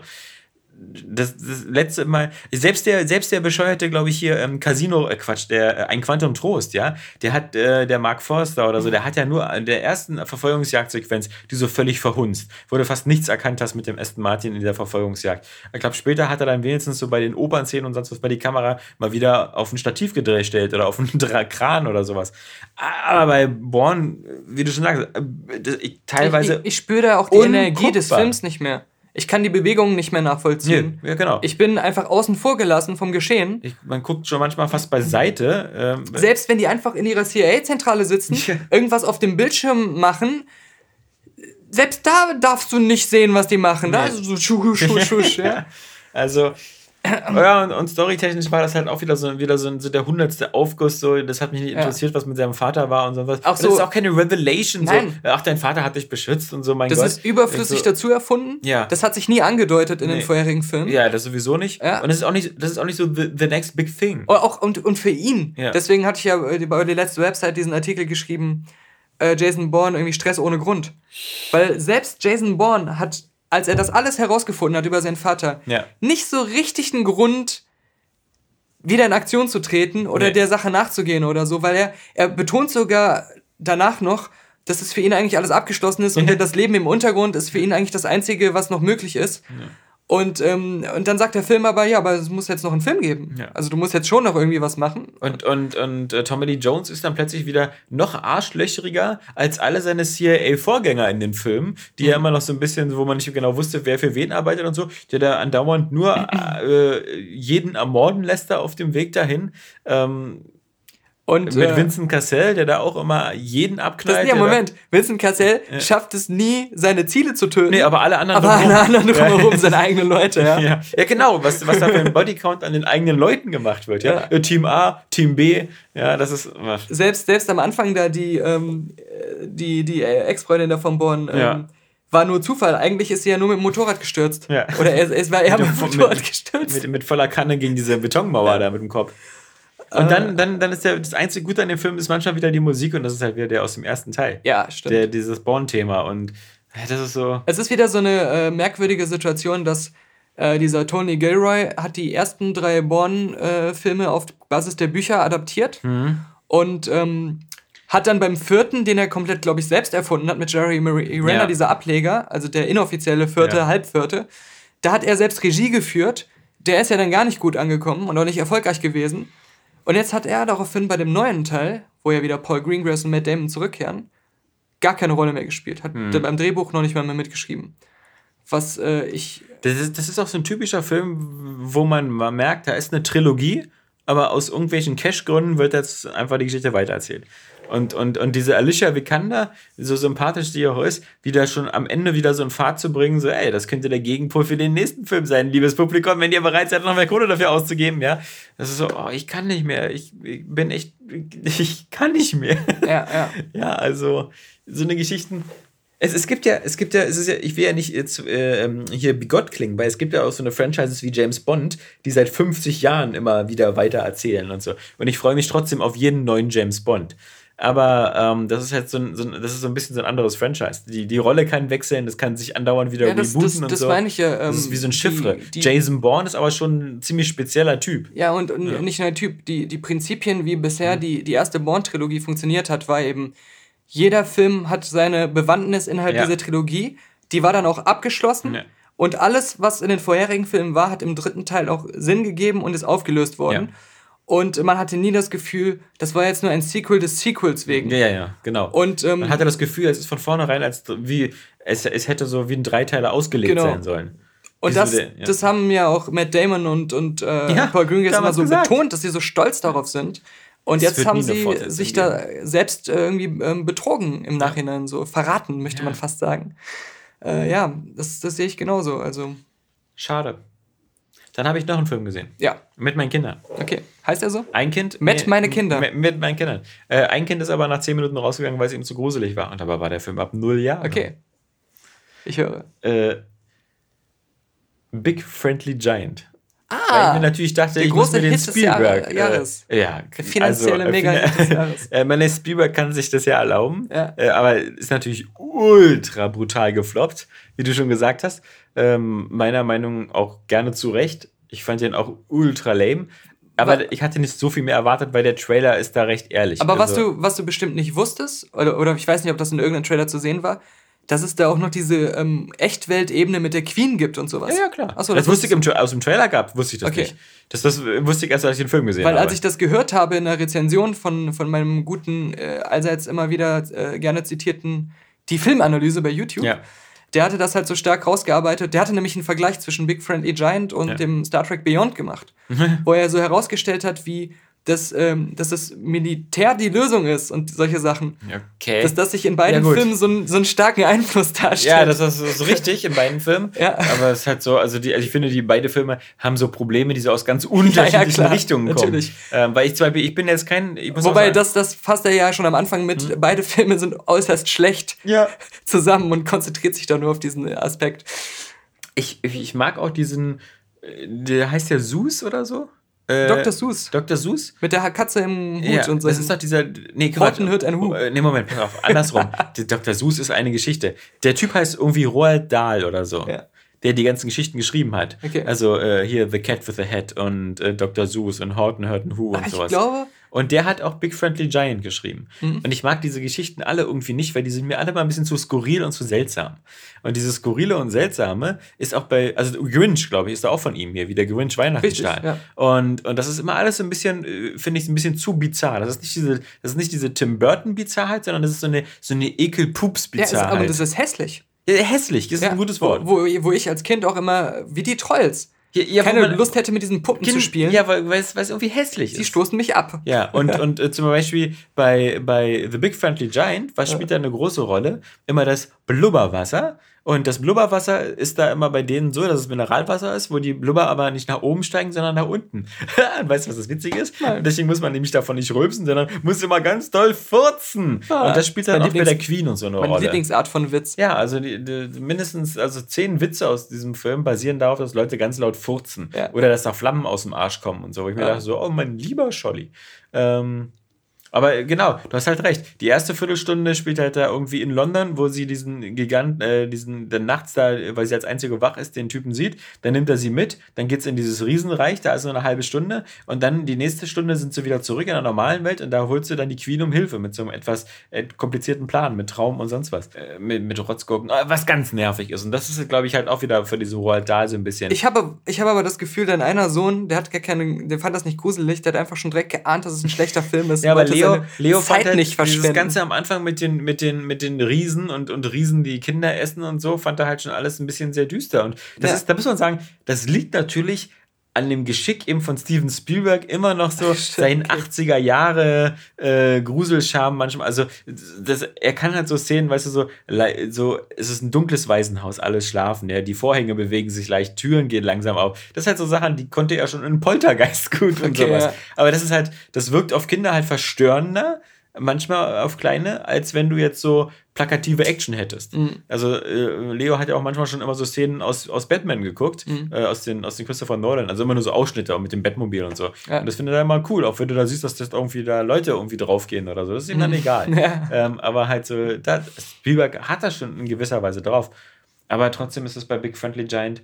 das, das letzte Mal, selbst der, selbst der bescheuerte, glaube ich, hier ähm, Casino, äh, Quatsch, der äh, ein Quantum Trost, ja, der hat, äh, der Mark Forster oder so, der hat ja nur in der ersten Verfolgungsjagdsequenz die so völlig verhunzt, wo du fast nichts erkannt hast mit dem Aston Martin in der Verfolgungsjagd. Ich glaube, später hat er dann wenigstens so bei den Opernszenen und sonst was bei die Kamera mal wieder auf ein Stativ gedreht oder auf einen *laughs* Kran oder sowas. Aber bei Born, wie du schon sagst, äh, ich, teilweise. Ich, ich, ich spüre da auch die Energie des Films nicht mehr. Ich kann die Bewegungen nicht mehr nachvollziehen. Nee, ja, genau. Ich bin einfach außen vor gelassen vom Geschehen. Ich, man guckt schon manchmal fast beiseite. Ähm, Selbst wenn die einfach in ihrer CIA-Zentrale sitzen, ja. irgendwas auf dem Bildschirm machen, selbst da darfst du nicht sehen, was die machen. Nee. Da ist so schusch, schusch, schusch, ja. Also, ja, und, und storytechnisch war das halt auch wieder so, wieder so, so der hundertste Aufguss. So, das hat mich nicht interessiert, ja. was mit seinem Vater war und so was. Auch so, das ist auch keine Revelation. Nein. So, ach, dein Vater hat dich beschützt und so, mein das Gott. Das ist überflüssig so, dazu erfunden. Ja. Das hat sich nie angedeutet in nee. den vorherigen Filmen. Ja, das sowieso nicht. Ja. Und das ist auch nicht, das ist auch nicht so the, the next big thing. Und, auch, und, und für ihn. Ja. Deswegen hatte ich ja bei der letzten Website diesen Artikel geschrieben, äh, Jason Bourne irgendwie Stress ohne Grund. Weil selbst Jason Bourne hat als er das alles herausgefunden hat über seinen Vater, ja. nicht so richtig einen Grund, wieder in Aktion zu treten oder nee. der Sache nachzugehen oder so, weil er, er betont sogar danach noch, dass es für ihn eigentlich alles abgeschlossen ist und das Leben im Untergrund ist für ihn eigentlich das Einzige, was noch möglich ist. Ja. Und, ähm, und dann sagt der Film aber, ja, aber es muss jetzt noch einen Film geben. Ja. Also du musst jetzt schon noch irgendwie was machen. Und, und, und äh, Tommy Lee Jones ist dann plötzlich wieder noch arschlöcheriger als alle seine CIA-Vorgänger in den Filmen, die mhm. ja immer noch so ein bisschen, wo man nicht genau wusste, wer für wen arbeitet und so, der da andauernd nur *clears throat* äh, jeden ermorden lässt da auf dem Weg dahin. Ähm, und mit äh, Vincent Cassell, der da auch immer jeden abknallt. ja, Moment. Vincent Cassell ja. schafft es nie, seine Ziele zu töten. Nee, aber alle anderen aber alle anderen drumherum sind eigene Leute, ja. ja. Ja, genau. Was, was da für ein Bodycount an den eigenen Leuten gemacht wird, ja. ja. Team A, Team B, ja, das ist. Selbst, selbst am Anfang da die, ähm, die, die Ex-Freundin da von Born, ähm, war nur Zufall. Eigentlich ist sie ja nur mit dem Motorrad gestürzt. Oder es, es war eher *laughs* mit dem Motorrad mit, gestürzt. Mit, mit, voller Kanne gegen diese Betonmauer da mit dem Kopf. Und dann, äh. dann, dann ist der, das einzige Gute an dem Film ist manchmal wieder die Musik und das ist halt wieder der aus dem ersten Teil. Ja, stimmt. Der, dieses Born-Thema und das ist so. Es ist wieder so eine äh, merkwürdige Situation, dass äh, dieser Tony Gilroy hat die ersten drei Born-Filme auf Basis der Bücher adaptiert mhm. und ähm, hat dann beim vierten, den er komplett, glaube ich, selbst erfunden hat, mit Jerry Renner, ja. dieser Ableger, also der inoffizielle vierte, ja. Halbvierte, da hat er selbst Regie geführt. Der ist ja dann gar nicht gut angekommen und auch nicht erfolgreich gewesen. Und jetzt hat er daraufhin bei dem neuen Teil, wo ja wieder Paul Greengrass und Matt Damon zurückkehren, gar keine Rolle mehr gespielt. Hat hm. beim Drehbuch noch nicht mal mehr mitgeschrieben. Was äh, ich. Das ist, das ist auch so ein typischer Film, wo man merkt, da ist eine Trilogie, aber aus irgendwelchen Cash-Gründen wird jetzt einfach die Geschichte weitererzählt. Und, und, und diese Alicia Vikander, so sympathisch die auch ist, wieder schon am Ende wieder so einen Pfad zu bringen, so, ey, das könnte der Gegenpol für den nächsten Film sein, liebes Publikum, wenn ihr bereit seid, noch mehr Kohle dafür auszugeben, ja. Das ist so, oh, ich kann nicht mehr, ich, ich bin echt, *laughs* ich kann nicht mehr. Ja, ja. ja, also, so eine Geschichten, es, es gibt ja, es gibt ja, es ist ja, ich will ja nicht jetzt äh, hier bigott klingen, weil es gibt ja auch so eine Franchises wie James Bond, die seit 50 Jahren immer wieder weiter erzählen und so. Und ich freue mich trotzdem auf jeden neuen James Bond. Aber ähm, das ist halt so ein, so ein, das ist so ein bisschen so ein anderes Franchise. Die, die Rolle kann wechseln, das kann sich andauernd wieder ja, das, rebooten das, und das so. meine ich ja. Ähm, das ist wie so ein Chiffre. Die, die, Jason Bourne ist aber schon ein ziemlich spezieller Typ. Ja, und, und ja. nicht nur ein Typ. Die, die Prinzipien, wie bisher mhm. die, die erste Bourne-Trilogie funktioniert hat, war eben, jeder Film hat seine Bewandtnis innerhalb ja. dieser Trilogie. Die war dann auch abgeschlossen. Ja. Und alles, was in den vorherigen Filmen war, hat im dritten Teil auch Sinn gegeben und ist aufgelöst worden. Ja. Und man hatte nie das Gefühl, das war jetzt nur ein Sequel des Sequels wegen. Ja, ja, ja, genau. Und, ähm, man hatte das Gefühl, es ist von vornherein, als wie es, es hätte so wie ein Dreiteiler ausgelegt genau. sein sollen. Und das, ja. das haben ja auch Matt Damon und, und äh, ja, Paul Greengrass immer so gesagt. betont, dass sie so stolz darauf sind. Und das jetzt haben sie sich da selbst irgendwie ähm, betrogen im Nachhinein, so verraten, möchte ja. man fast sagen. Äh, ja, das, das sehe ich genauso. Also. Schade. Dann habe ich noch einen Film gesehen. Ja. Mit meinen Kindern. Okay. Heißt er so? Ein Kind. Mit nee, meine Kinder. Mit, mit meinen Kindern. Äh, ein Kind ist aber nach zehn Minuten rausgegangen, weil es ihm zu gruselig war. Und dabei war der Film ab null Jahre. Okay. Ich höre. Äh, Big Friendly Giant. Ah, Weil ich mir natürlich dachte, ich muss mir den Hit Spielberg. Des Jahres. *laughs* Äh, ja, finanzielle also, mega des Jahres. äh, meine Spielberg kann sich das ja erlauben, ja. Äh, aber ist natürlich ultra brutal gefloppt, wie du schon gesagt hast. Ähm, meiner Meinung nach auch gerne zu Recht. Ich fand den auch ultra lame. Aber, aber ich hatte nicht so viel mehr erwartet, weil der Trailer ist da recht ehrlich. Aber also, was, du, was du bestimmt nicht wusstest, oder, oder ich weiß nicht, ob das in irgendeinem Trailer zu sehen war, dass es da auch noch diese ähm, Echtweltebene mit der Queen gibt und sowas. Ja, ja klar. Achso, das, das wusste ich im, aus dem Trailer gab, wusste ich das okay. nicht. Das, das wusste ich erst, als ich den Film gesehen Weil habe. als ich das gehört habe in der Rezension von, von meinem guten, äh, allseits immer wieder äh, gerne zitierten, die Filmanalyse bei YouTube, ja. der hatte das halt so stark rausgearbeitet. Der hatte nämlich einen Vergleich zwischen Big Friendly Giant und ja. dem Star Trek Beyond gemacht, wo er so herausgestellt hat, wie dass, ähm, dass das Militär die Lösung ist und solche Sachen. Okay. Dass das sich in beiden ja, Filmen so, ein, so einen starken Einfluss darstellt. Ja, das ist so richtig in beiden Filmen. ja. Aber es ist halt so, also, die, also ich finde, die beide Filme haben so Probleme, die so aus ganz unterschiedlichen ja, klar, Richtungen kommen. Natürlich. Ähm, weil ich zum Beispiel, ich bin jetzt kein. Wobei, das, das fasst er ja schon am Anfang mit, hm. beide Filme sind äußerst schlecht ja. *laughs* zusammen und konzentriert sich da nur auf diesen Aspekt. Ich, ich mag auch diesen, äh, der heißt ja Sus oder so? Äh, Dr. Seuss. Dr. Seuss? Mit der Katze im Hut ja, und so. Das ist doch dieser. Nee, Horten hört ein Hu. Äh, nee, Moment, pass auf. Andersrum. *laughs* Dr. Seuss ist eine Geschichte. Der Typ heißt irgendwie Roald Dahl oder so. Ja. Der die ganzen Geschichten geschrieben hat. Okay. Also äh, hier The Cat with the Hat und äh, Dr. Seuss und Horton hört ein Hu und ich sowas. Ich glaube, und der hat auch Big Friendly Giant geschrieben. Mhm. Und ich mag diese Geschichten alle irgendwie nicht, weil die sind mir alle mal ein bisschen zu skurril und zu seltsam. Und dieses Skurrile und Seltsame ist auch bei, also Grinch, glaube ich, ist da auch von ihm hier, wie der Grinch Weihnachtsstahl. Ja. Und, und das ist immer alles ein bisschen, äh, finde ich, ein bisschen zu bizarr. Das ist nicht diese, das ist nicht diese Tim Burton-Bizarrheit, sondern das ist so eine, so eine Ekel-Pups-Bizarrheit. Ja, aber das ist hässlich. Ja, hässlich, das ist ja, ein gutes Wort. Wo, wo ich als Kind auch immer, wie die Trolls ja, ja, keine man, Lust hätte, mit diesen Puppen kind, zu spielen. Ja, weil, weil, es, weil es irgendwie hässlich Sie ist. Sie stoßen mich ab. Ja, und, *laughs* und äh, zum Beispiel bei, bei The Big Friendly Giant, was spielt da eine große Rolle? Immer das Blubberwasser. Und das Blubberwasser ist da immer bei denen so, dass es Mineralwasser ist, wo die Blubber aber nicht nach oben steigen, sondern nach unten. *laughs* weißt du, was das witzig ist? Nein. Deswegen muss man nämlich davon nicht rülpsen, sondern muss immer ganz doll furzen. Ah, und das spielt dann auch Lieblings bei der Queen und so eine meine Rolle. Lieblingsart von Witz. Ja, also die, die, mindestens also zehn Witze aus diesem Film basieren darauf, dass Leute ganz laut furzen. Ja. Oder dass da Flammen aus dem Arsch kommen und so. Wo ich mir ja. dachte so, oh mein lieber Scholli. Ähm, aber genau, du hast halt recht. Die erste Viertelstunde spielt halt da irgendwie in London, wo sie diesen Gigant, äh, diesen, dann nachts da, weil sie als einzige wach ist, den Typen sieht. Dann nimmt er sie mit, dann geht's in dieses Riesenreich, da ist nur eine halbe Stunde. Und dann die nächste Stunde sind sie wieder zurück in der normalen Welt und da holt sie dann die Queen um Hilfe mit so einem etwas äh, komplizierten Plan, mit Traum und sonst was. Äh, mit, mit Rotzgurken, äh, was ganz nervig ist. Und das ist, glaube ich, halt auch wieder für diese Roald Dahl so ein bisschen. Ich habe, ich habe aber das Gefühl, dein einer Sohn, der hat gar keine, der fand das nicht gruselig, der hat einfach schon direkt geahnt, dass es ein schlechter Film ist. *laughs* ja, aber Leo, Leo fand Zeit halt nicht verschwenden. Das Ganze am Anfang mit den, mit den, mit den Riesen und, und Riesen, die Kinder essen und so, fand er halt schon alles ein bisschen sehr düster. Und das ja. ist, da muss man sagen, das liegt natürlich an dem Geschick eben von Steven Spielberg immer noch so seinen 80er Jahre äh, Gruselscham manchmal. Also das, er kann halt so Szenen, weißt du, so, so es ist ein dunkles Waisenhaus, alles schlafen, ja, die Vorhänge bewegen sich leicht, Türen gehen langsam auf. Das ist halt so Sachen, die konnte er schon in Poltergeist *laughs* gut und okay, sowas. Ja. Aber das ist halt, das wirkt auf Kinder halt verstörender manchmal auf kleine, als wenn du jetzt so plakative Action hättest. Mhm. Also äh, Leo hat ja auch manchmal schon immer so Szenen aus, aus Batman geguckt, mhm. äh, aus, den, aus den Christopher Nolan, also immer nur so Ausschnitte auch mit dem Batmobil und so. Ja. Und das findet er immer cool, auch wenn du da siehst, dass das irgendwie da Leute irgendwie draufgehen oder so. Das ist ihm mhm. dann egal. *laughs* Ja. Ähm, aber halt so, da, Spielberg hat das schon in gewisser Weise drauf. Aber trotzdem ist es bei Big Friendly Giant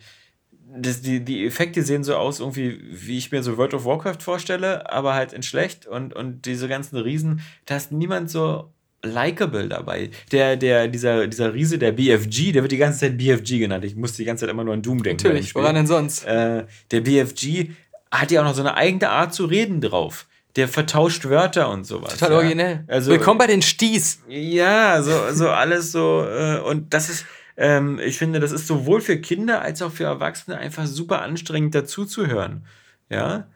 das, die, die Effekte sehen so aus, irgendwie, wie ich mir so World of Warcraft vorstelle, aber halt in schlecht und, und diese ganzen Riesen, da ist niemand so likable dabei. Der, der, dieser, dieser Riese, der BFG, der wird die ganze Zeit BFG genannt. Ich muss die ganze Zeit immer nur an Doom denken. Natürlich, woran denn sonst? Äh, der BFG hat ja auch noch so eine eigene Art zu reden drauf. Der vertauscht Wörter und sowas. Total ja. originell. Also, Willkommen bei den Sties. Ja, so, so alles so. Äh, und das ist ähm, ich finde, das ist sowohl für Kinder als auch für Erwachsene einfach super anstrengend dazuzuhören. Ja.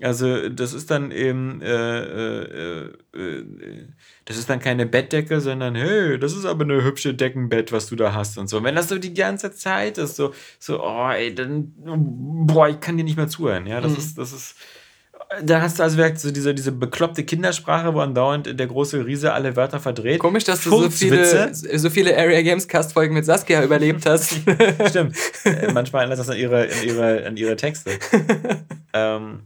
Also das ist dann eben, äh, äh, äh, das ist dann keine Bettdecke, sondern hey, das ist aber eine hübsche Deckenbett, was du da hast und so. wenn das so die ganze Zeit ist, so, so, oh, ey, dann, boah, ich kann dir nicht mehr zuhören. Ja, das mhm. ist, das ist, da hast du also so diese, diese bekloppte Kindersprache, wo andauernd der große Riese alle Wörter verdreht. Komisch, dass du so viele, so viele Area Games Cast Folgen mit Saskia überlebt hast. *laughs* Stimmt. Äh, manchmal ändert das an ihre, an ihre, an ihre Texte. *laughs* ähm,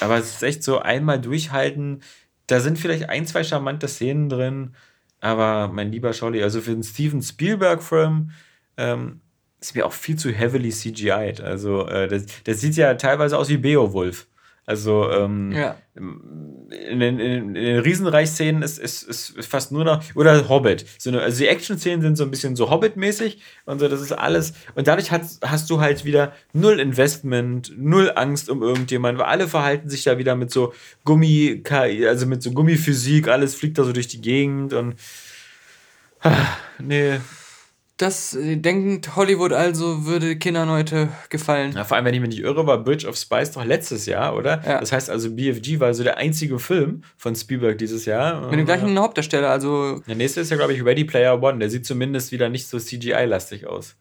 aber es ist echt so einmal durchhalten. Da sind vielleicht ein, zwei charmante Szenen drin, aber mein lieber Scholli, also für den Steven Spielberg-Film ähm, ist mir auch viel zu heavily CGI'd. Also, äh, das, das sieht ja teilweise aus wie Beowulf. Also ähm, ja. in, den, in, den Riesenreich-Szenen ist, ist, ist fast nur noch, oder Hobbit. So eine, also die Action-Szenen sind so ein bisschen so Hobbit-mäßig und so, das ist alles. Und dadurch hast, hast du halt wieder null Investment, null Angst um irgendjemanden, weil alle verhalten sich da wieder mit so Gummi, also mit so Gummiphysik, alles fliegt da so durch die Gegend und ah, nee, das denkt Hollywood also, würde Kindern heute gefallen. Ja, vor allem, wenn ich mich nicht irre, war Bridge of Spice doch letztes Jahr, oder? Ja. Das heißt also, BFG war so der einzige Film von Spielberg dieses Jahr. Mit dem gleichen ja. Hauptdarsteller, also. Der nächste ist ja, glaube ich, Ready Player One. Der sieht zumindest wieder nicht so CGI-lastig aus.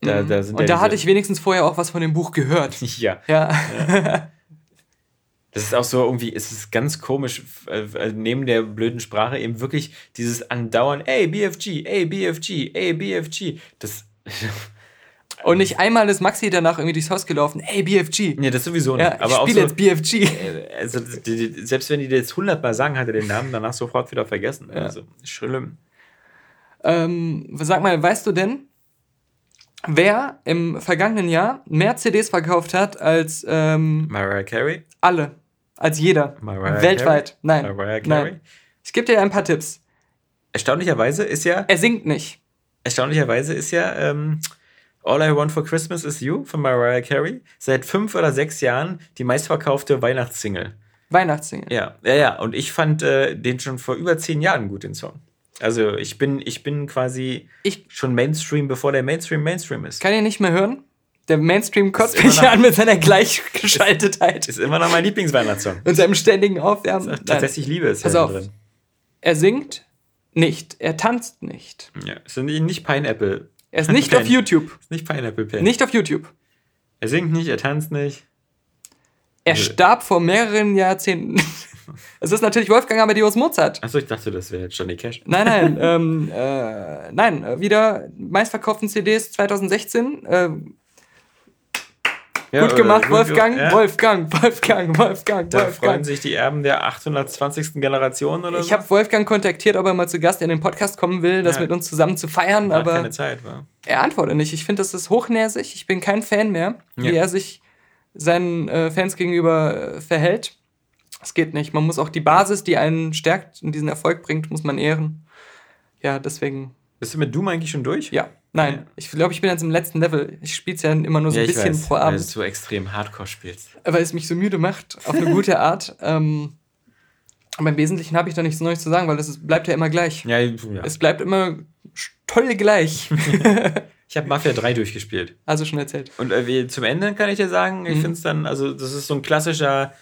Da, mhm. da Und da hatte ich wenigstens vorher auch was von dem Buch gehört. *laughs* ja. Ja. *laughs* Das ist auch so irgendwie, es ist ganz komisch, äh, neben der blöden Sprache eben wirklich dieses Andauern, ey, BFG, ey, BFG, ey, BFG. Das. *laughs* Und nicht einmal ist Maxi danach irgendwie durchs Haus gelaufen, ey, BFG. Nee, das sowieso nicht. Ja, ich aber spiele so, jetzt BFG. Äh, also, die, die, selbst wenn die jetzt hundertmal sagen, hat er den Namen danach sofort wieder vergessen. Ja. Also, schlimm. Ähm, sag mal, weißt du denn, wer im vergangenen Jahr mehr CDs verkauft hat als ähm, Mariah Carey? Alle. Als jeder. Mariah Weltweit. Carey? Nein. Mariah Carey? Nein. Ich gebe dir ein paar Tipps. Erstaunlicherweise ist ja. Er singt nicht. Erstaunlicherweise ist ja ähm, All I Want for Christmas is You von Mariah Carey seit fünf oder sechs Jahren die meistverkaufte Weihnachtssingle. Weihnachtssingle. Ja, ja, ja. Und ich fand äh, den schon vor über zehn Jahren gut, den Song. Also ich bin, ich bin quasi ich schon Mainstream, bevor der Mainstream Mainstream ist. Kann ich nicht mehr hören? Der Mainstream kotzt mich an mit seiner Gleichgeschaltetheit. Ist, ist immer noch mein Lieblingsweihnachtssong. Und seinem ständigen Aufwärmen. Tatsächlich Liebe ist Pass auf. drin. Er singt nicht. Er tanzt nicht. Ja, ist nicht Pineapple. Er ist nicht Pen. auf YouTube. Ist nicht Pineapple Pen. Nicht auf YouTube. Er singt nicht, er tanzt nicht. Er starb vor mehreren Jahrzehnten. *laughs* Es ist natürlich Wolfgang Amadeus Mozart. Achso, ich dachte, das wäre Johnny Cash. Nein, nein, *laughs* ähm, äh, nein, wieder meistverkauften CDs 2016. Äh, ja, Gut gemacht, Wolfgang. Ja. Wolfgang, Wolfgang, Wolfgang, da Wolfgang. freuen sich die Erben der 820. Generation oder so. Ich habe Wolfgang kontaktiert, ob er mal zu Gast in den Podcast kommen will, das ja. mit uns zusammen zu feiern, aber keine Zeit, war. er antwortet nicht. Ich finde, das ist hochnäsig. Ich bin kein Fan mehr, wie er sich seinen äh, Fans gegenüber äh, verhält. Es geht nicht. Man muss auch die Basis, die einen stärkt und diesen Erfolg bringt, muss man ehren. Ja, deswegen. Bist du mit Doom eigentlich schon durch? Ja. Nein, ja. ich glaube, ich bin jetzt im letzten Level. Ich spiele es ja immer nur so ja, ein bisschen weiß, pro Abend. Weil du so extrem Hardcore spielst. Weil es mich so müde macht, auf eine gute Art. *laughs* Ähm, aber im Wesentlichen habe ich da nichts Neues zu sagen, weil es bleibt ja immer gleich. Ja, ja. Es bleibt immer toll gleich. *laughs* *laughs* Ich habe Mafia 3 durchgespielt. Also schon erzählt. Und äh, zum Ende kann ich dir sagen, ich Mhm. finde es dann, also das ist so ein klassischer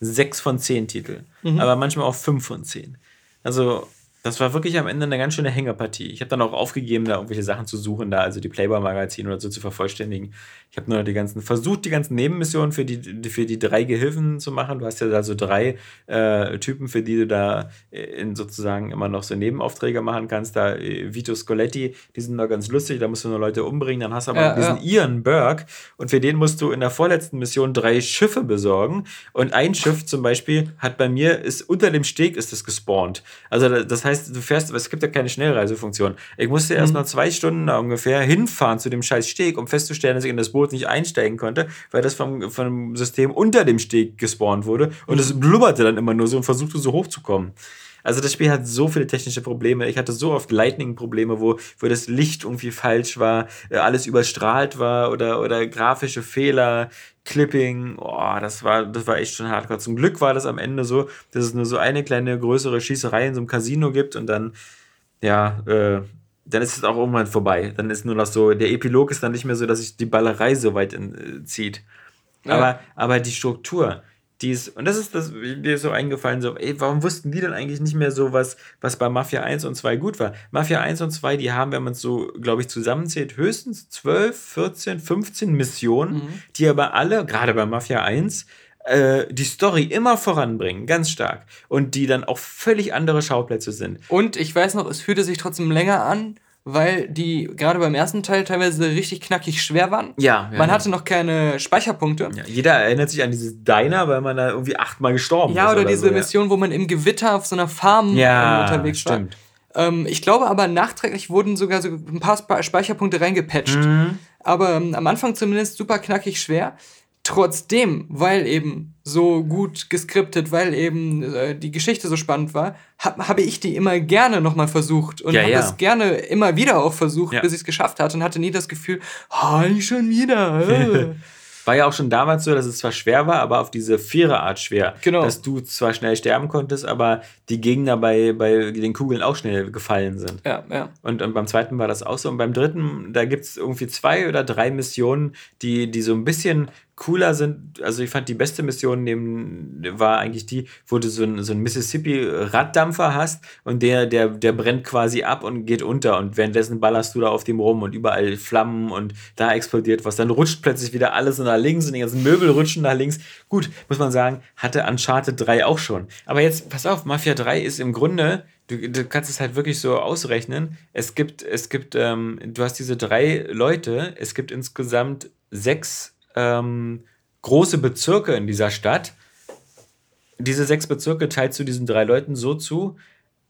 6 von 10 Titel. Mhm. Aber manchmal auch 5 von 10. Also das war wirklich am Ende eine ganz schöne Hängerpartie. Ich habe dann auch aufgegeben, da irgendwelche Sachen zu suchen, da also die Playboy-Magazine oder so zu vervollständigen. Ich habe nur noch die ganzen, versucht, die ganzen Nebenmissionen für die, für die drei Gehilfen zu machen. Du hast ja da so drei äh, Typen, für die du da äh, in sozusagen immer noch so Nebenaufträge machen kannst. Da äh, Vito Scoletti, die sind noch ganz lustig, da musst du nur Leute umbringen. Dann hast du aber Ja, diesen Ian Burke und für den musst du in der vorletzten Mission drei Schiffe besorgen. Und ein Schiff zum Beispiel hat bei mir, ist unter dem Steg ist es gespawnt. Also da- das heißt, du fährst, es gibt ja keine Schnellreisefunktion. Ich musste erst mal zwei Stunden da ungefähr hinfahren zu dem scheiß Steg, um festzustellen, dass ich in das Boot nicht einsteigen konnte, weil das vom, vom System unter dem Steg gespawnt wurde. Und es blubberte dann immer nur so und versuchte so hochzukommen. Also das Spiel hat so viele technische Probleme. Ich hatte so oft Lightning-Probleme, wo, wo das Licht irgendwie falsch war, äh, alles überstrahlt war oder, oder grafische Fehler, Clipping. Oh, das war, das war echt schon hardcore. Zum Glück war das am Ende so, dass es nur so eine kleine größere Schießerei in so einem Casino gibt und dann, ja, äh, dann ist es auch irgendwann vorbei. Dann ist nur noch so, der Epilog ist dann nicht mehr so, dass sich die Ballerei so weit in, äh, zieht. Ja. Aber, aber die Struktur, die ist, und das ist das, mir so eingefallen, so, ey, warum wussten die denn eigentlich nicht mehr so, was, was bei Mafia 1 und 2 gut war? Mafia 1 und 2, die haben, wenn man es so, glaube ich, zusammenzählt, höchstens 12, 14, 15 Missionen, Mhm. die aber alle, gerade bei Mafia 1, äh, die Story immer voranbringen, ganz stark. Und die dann auch völlig andere Schauplätze sind. Und ich weiß noch, es fühlte sich trotzdem länger an, weil die gerade beim ersten Teil teilweise richtig knackig schwer waren. Ja, ja, Man ja. hatte noch keine Speicherpunkte. Ja, jeder erinnert sich an dieses Diner, weil man da irgendwie achtmal gestorben Ja, ist. oder, diese so, ja. Mission, wo man im Gewitter auf so einer Farm Ja, unterwegs stimmt. war. Ähm, ich glaube aber, nachträglich wurden sogar so ein paar Spe- Speicherpunkte reingepatcht. Mhm. Aber ähm, am Anfang zumindest super knackig schwer. Trotzdem, weil eben so gut geskriptet, weil eben äh, die Geschichte so spannend war, habe hab ich die immer gerne nochmal versucht und Ja, habe ja. es gerne immer wieder auch versucht, Ja. bis ich es geschafft hatte und hatte nie das Gefühl, oh, nicht schon wieder. äh." *laughs* War ja auch schon damals so, dass es zwar schwer war, aber auf diese Vierer-Art schwer. Genau. Dass du zwar schnell sterben konntest, aber die Gegner bei, bei den Kugeln auch schnell gefallen sind. ja, ja. Und, und beim zweiten war das auch so. Und beim dritten, da gibt es irgendwie zwei oder drei Missionen, die, die so ein bisschen cooler sind. Also ich fand die beste Mission neben, war eigentlich die, wo du so einen so Mississippi-Raddampfer hast und der, der, der brennt quasi ab und geht unter und währenddessen ballerst du da auf dem rum und überall Flammen und da explodiert was. Dann rutscht plötzlich wieder alles nach links und die ganzen Möbel rutschen nach links. Gut, muss man sagen, hatte Uncharted 3 auch schon. Aber jetzt, pass auf, Mafia 3 ist im Grunde Du, du kannst es halt wirklich so ausrechnen. Es gibt, es gibt, ähm, du hast diese drei Leute, es gibt insgesamt sechs ähm, große Bezirke in dieser Stadt. Diese sechs Bezirke teilst du diesen drei Leuten so zu,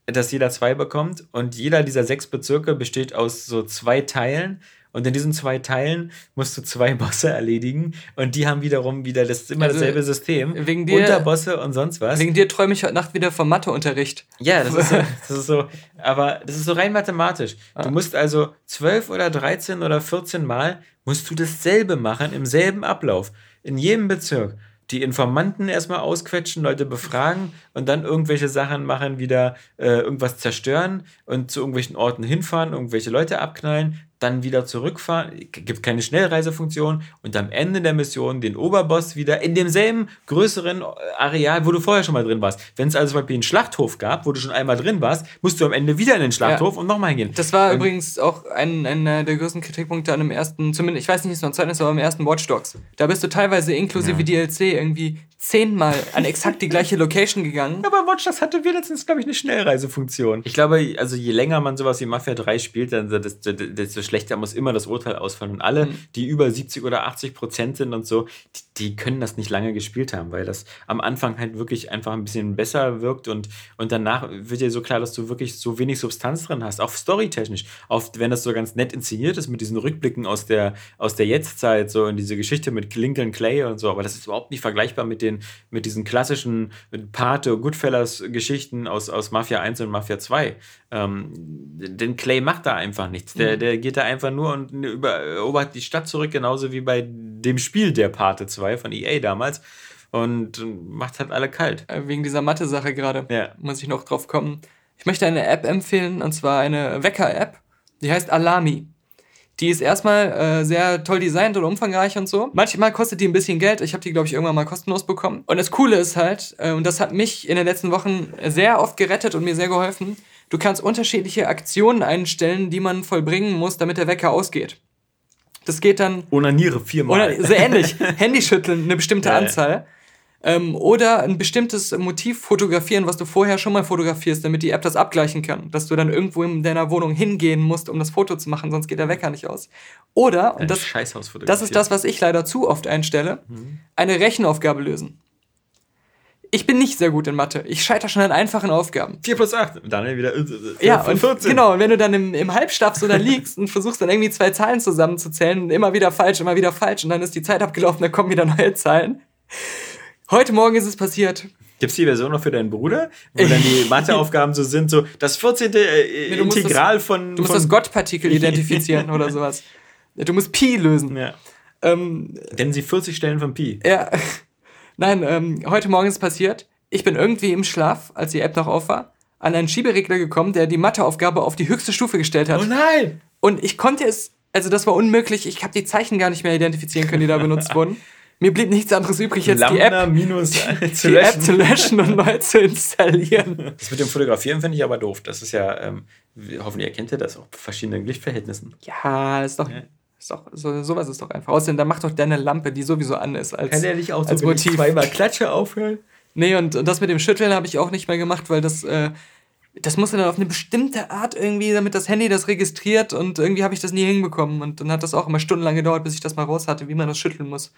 dass jeder zwei bekommt. Und jeder dieser sechs Bezirke besteht aus so zwei Teilen. Und in diesen zwei Teilen musst du zwei *laughs* Bosse erledigen. Und die haben wiederum wieder, das immer Also, dasselbe System. wegen dir- Unterbosse und sonst was. Wegen dir träume ich heute Nacht wieder vom Matheunterricht. Ja, das ist, so, *laughs* das ist so, aber das ist so rein mathematisch. Du musst also 12 oder 13 oder 14 Mal musst du dasselbe machen im selben Ablauf. In jedem Bezirk. Die Informanten erstmal ausquetschen, Leute befragen und dann irgendwelche Sachen machen, wieder äh, irgendwas zerstören und zu irgendwelchen Orten hinfahren, irgendwelche Leute abknallen, dann wieder zurückfahren. Gibt keine Schnellreisefunktion und am Ende der Mission den Oberboss wieder in demselben größeren äh, Areal, wo du vorher schon mal drin warst. Wenn es also zum Beispiel einen Schlachthof gab, wo du schon einmal drin warst, musst du am Ende wieder in den Schlachthof und nochmal hingehen. Das war Ähm, übrigens auch ein, einer der größten Kritikpunkte an dem ersten, zumindest, ich weiß nicht, wie es noch zweiten ist, aber am ersten Watch Dogs. Da bist du teilweise inklusive DLC irgendwie zehnmal an exakt die gleiche Location gegangen. Aber Watch Dogs hatte wenigstens, glaube ich, eine Schnellreisefunktion. Ich glaube, also je länger man sowas wie Mafia 3 spielt, dann desto, schlechter muss immer das Urteil ausfallen. Und alle, die über 70 oder 80 Prozent sind und so, die, die können das nicht lange gespielt haben, weil das am Anfang halt wirklich einfach ein bisschen besser wirkt und, und danach wird dir so klar, dass du wirklich so wenig Substanz drin hast, auch storytechnisch. Oft, wenn das so ganz nett inszeniert ist mit diesen Rückblicken aus der, aus der Jetztzeit, so in diese Geschichte mit Lincoln Clay und so, aber das ist überhaupt nicht vergleichbar mit den, mit diesen klassischen Pate, Goodfellas-Geschichten aus, aus Mafia 1 und Mafia 2. Ähm, denn Clay macht da einfach nichts. Der, der geht da einfach nur und über, erobert die Stadt zurück, genauso wie bei dem Spiel der Pate 2 von EA damals. Und macht halt alle kalt. Äh, Wegen dieser Mathe-Sache gerade Ja. muss ich noch drauf kommen. Ich möchte eine App empfehlen, und zwar eine Wecker-App. Die heißt Alami. Die ist erstmal äh, sehr toll designt und umfangreich und so. Manchmal kostet die ein bisschen Geld. Ich habe die, glaube ich, irgendwann mal kostenlos bekommen. Und das Coole ist halt, äh, und das hat mich in den letzten Wochen sehr oft gerettet und mir sehr geholfen, du kannst unterschiedliche Aktionen einstellen, die man vollbringen muss, damit der Wecker ausgeht. Das geht dann. Onaniere viermal. Oder sehr ähnlich. *laughs* Handy schütteln, eine bestimmte ja. Anzahl. Ähm, oder ein bestimmtes Motiv fotografieren, was du vorher schon mal fotografierst, damit die App das abgleichen kann. Dass du dann irgendwo in deiner Wohnung hingehen musst, um das Foto zu machen, sonst geht der Wecker nicht aus. Oder, und das, das ist das, was ich leider zu oft einstelle, eine Rechenaufgabe lösen. Ich bin nicht sehr gut in Mathe. Ich scheitere schon an einfachen Aufgaben. 4 plus 8. Und dann wieder. Äh, Ja, und 14. genau, und wenn du dann im, im Halbstab so da liegst und versuchst dann irgendwie zwei Zahlen zusammenzuzählen, und immer wieder falsch, immer wieder falsch, und dann ist die Zeit abgelaufen, dann kommen wieder neue Zahlen. Heute Morgen ist es passiert. Gibt es die Version noch für deinen Bruder? Wo dann die *laughs* Matheaufgaben so sind, so das 14. Äh, Nee, Integral das, von. Du musst von, das Gottpartikel *laughs* identifizieren oder sowas. Du musst Pi lösen. Ja. Ähm, Denn sie 40 Stellen von Pi. ja. Nein, ähm, heute Morgen ist passiert. Ich bin irgendwie im Schlaf, als die App noch auf war, an einen Schieberegler gekommen, der die Matheaufgabe auf die höchste Stufe gestellt hat. Oh nein! Und ich konnte es, also das war unmöglich, ich habe die Zeichen gar nicht mehr identifizieren können, die da benutzt wurden. Mir blieb nichts anderes übrig, jetzt die App, minus zu die App löschen. zu löschen und neu zu installieren. Das mit dem Fotografieren finde ich aber doof. Das ist ja, ähm, hoffentlich erkennt ihr das auch bei verschiedenen Lichtverhältnissen. Ja, ist doch, ist doch so, sowas ist doch einfach. Außerdem, da macht doch deine Lampe, die sowieso an ist, als, als wenn ich Motiv. zweimal Klatsche aufhören? Nee, und, und das mit dem Schütteln habe ich auch nicht mehr gemacht, weil das, äh, das musste dann auf eine bestimmte Art irgendwie, damit das Handy das registriert und irgendwie habe ich das nie hinbekommen. Und dann hat das auch immer stundenlang gedauert, bis ich das mal raus hatte, wie man das schütteln muss.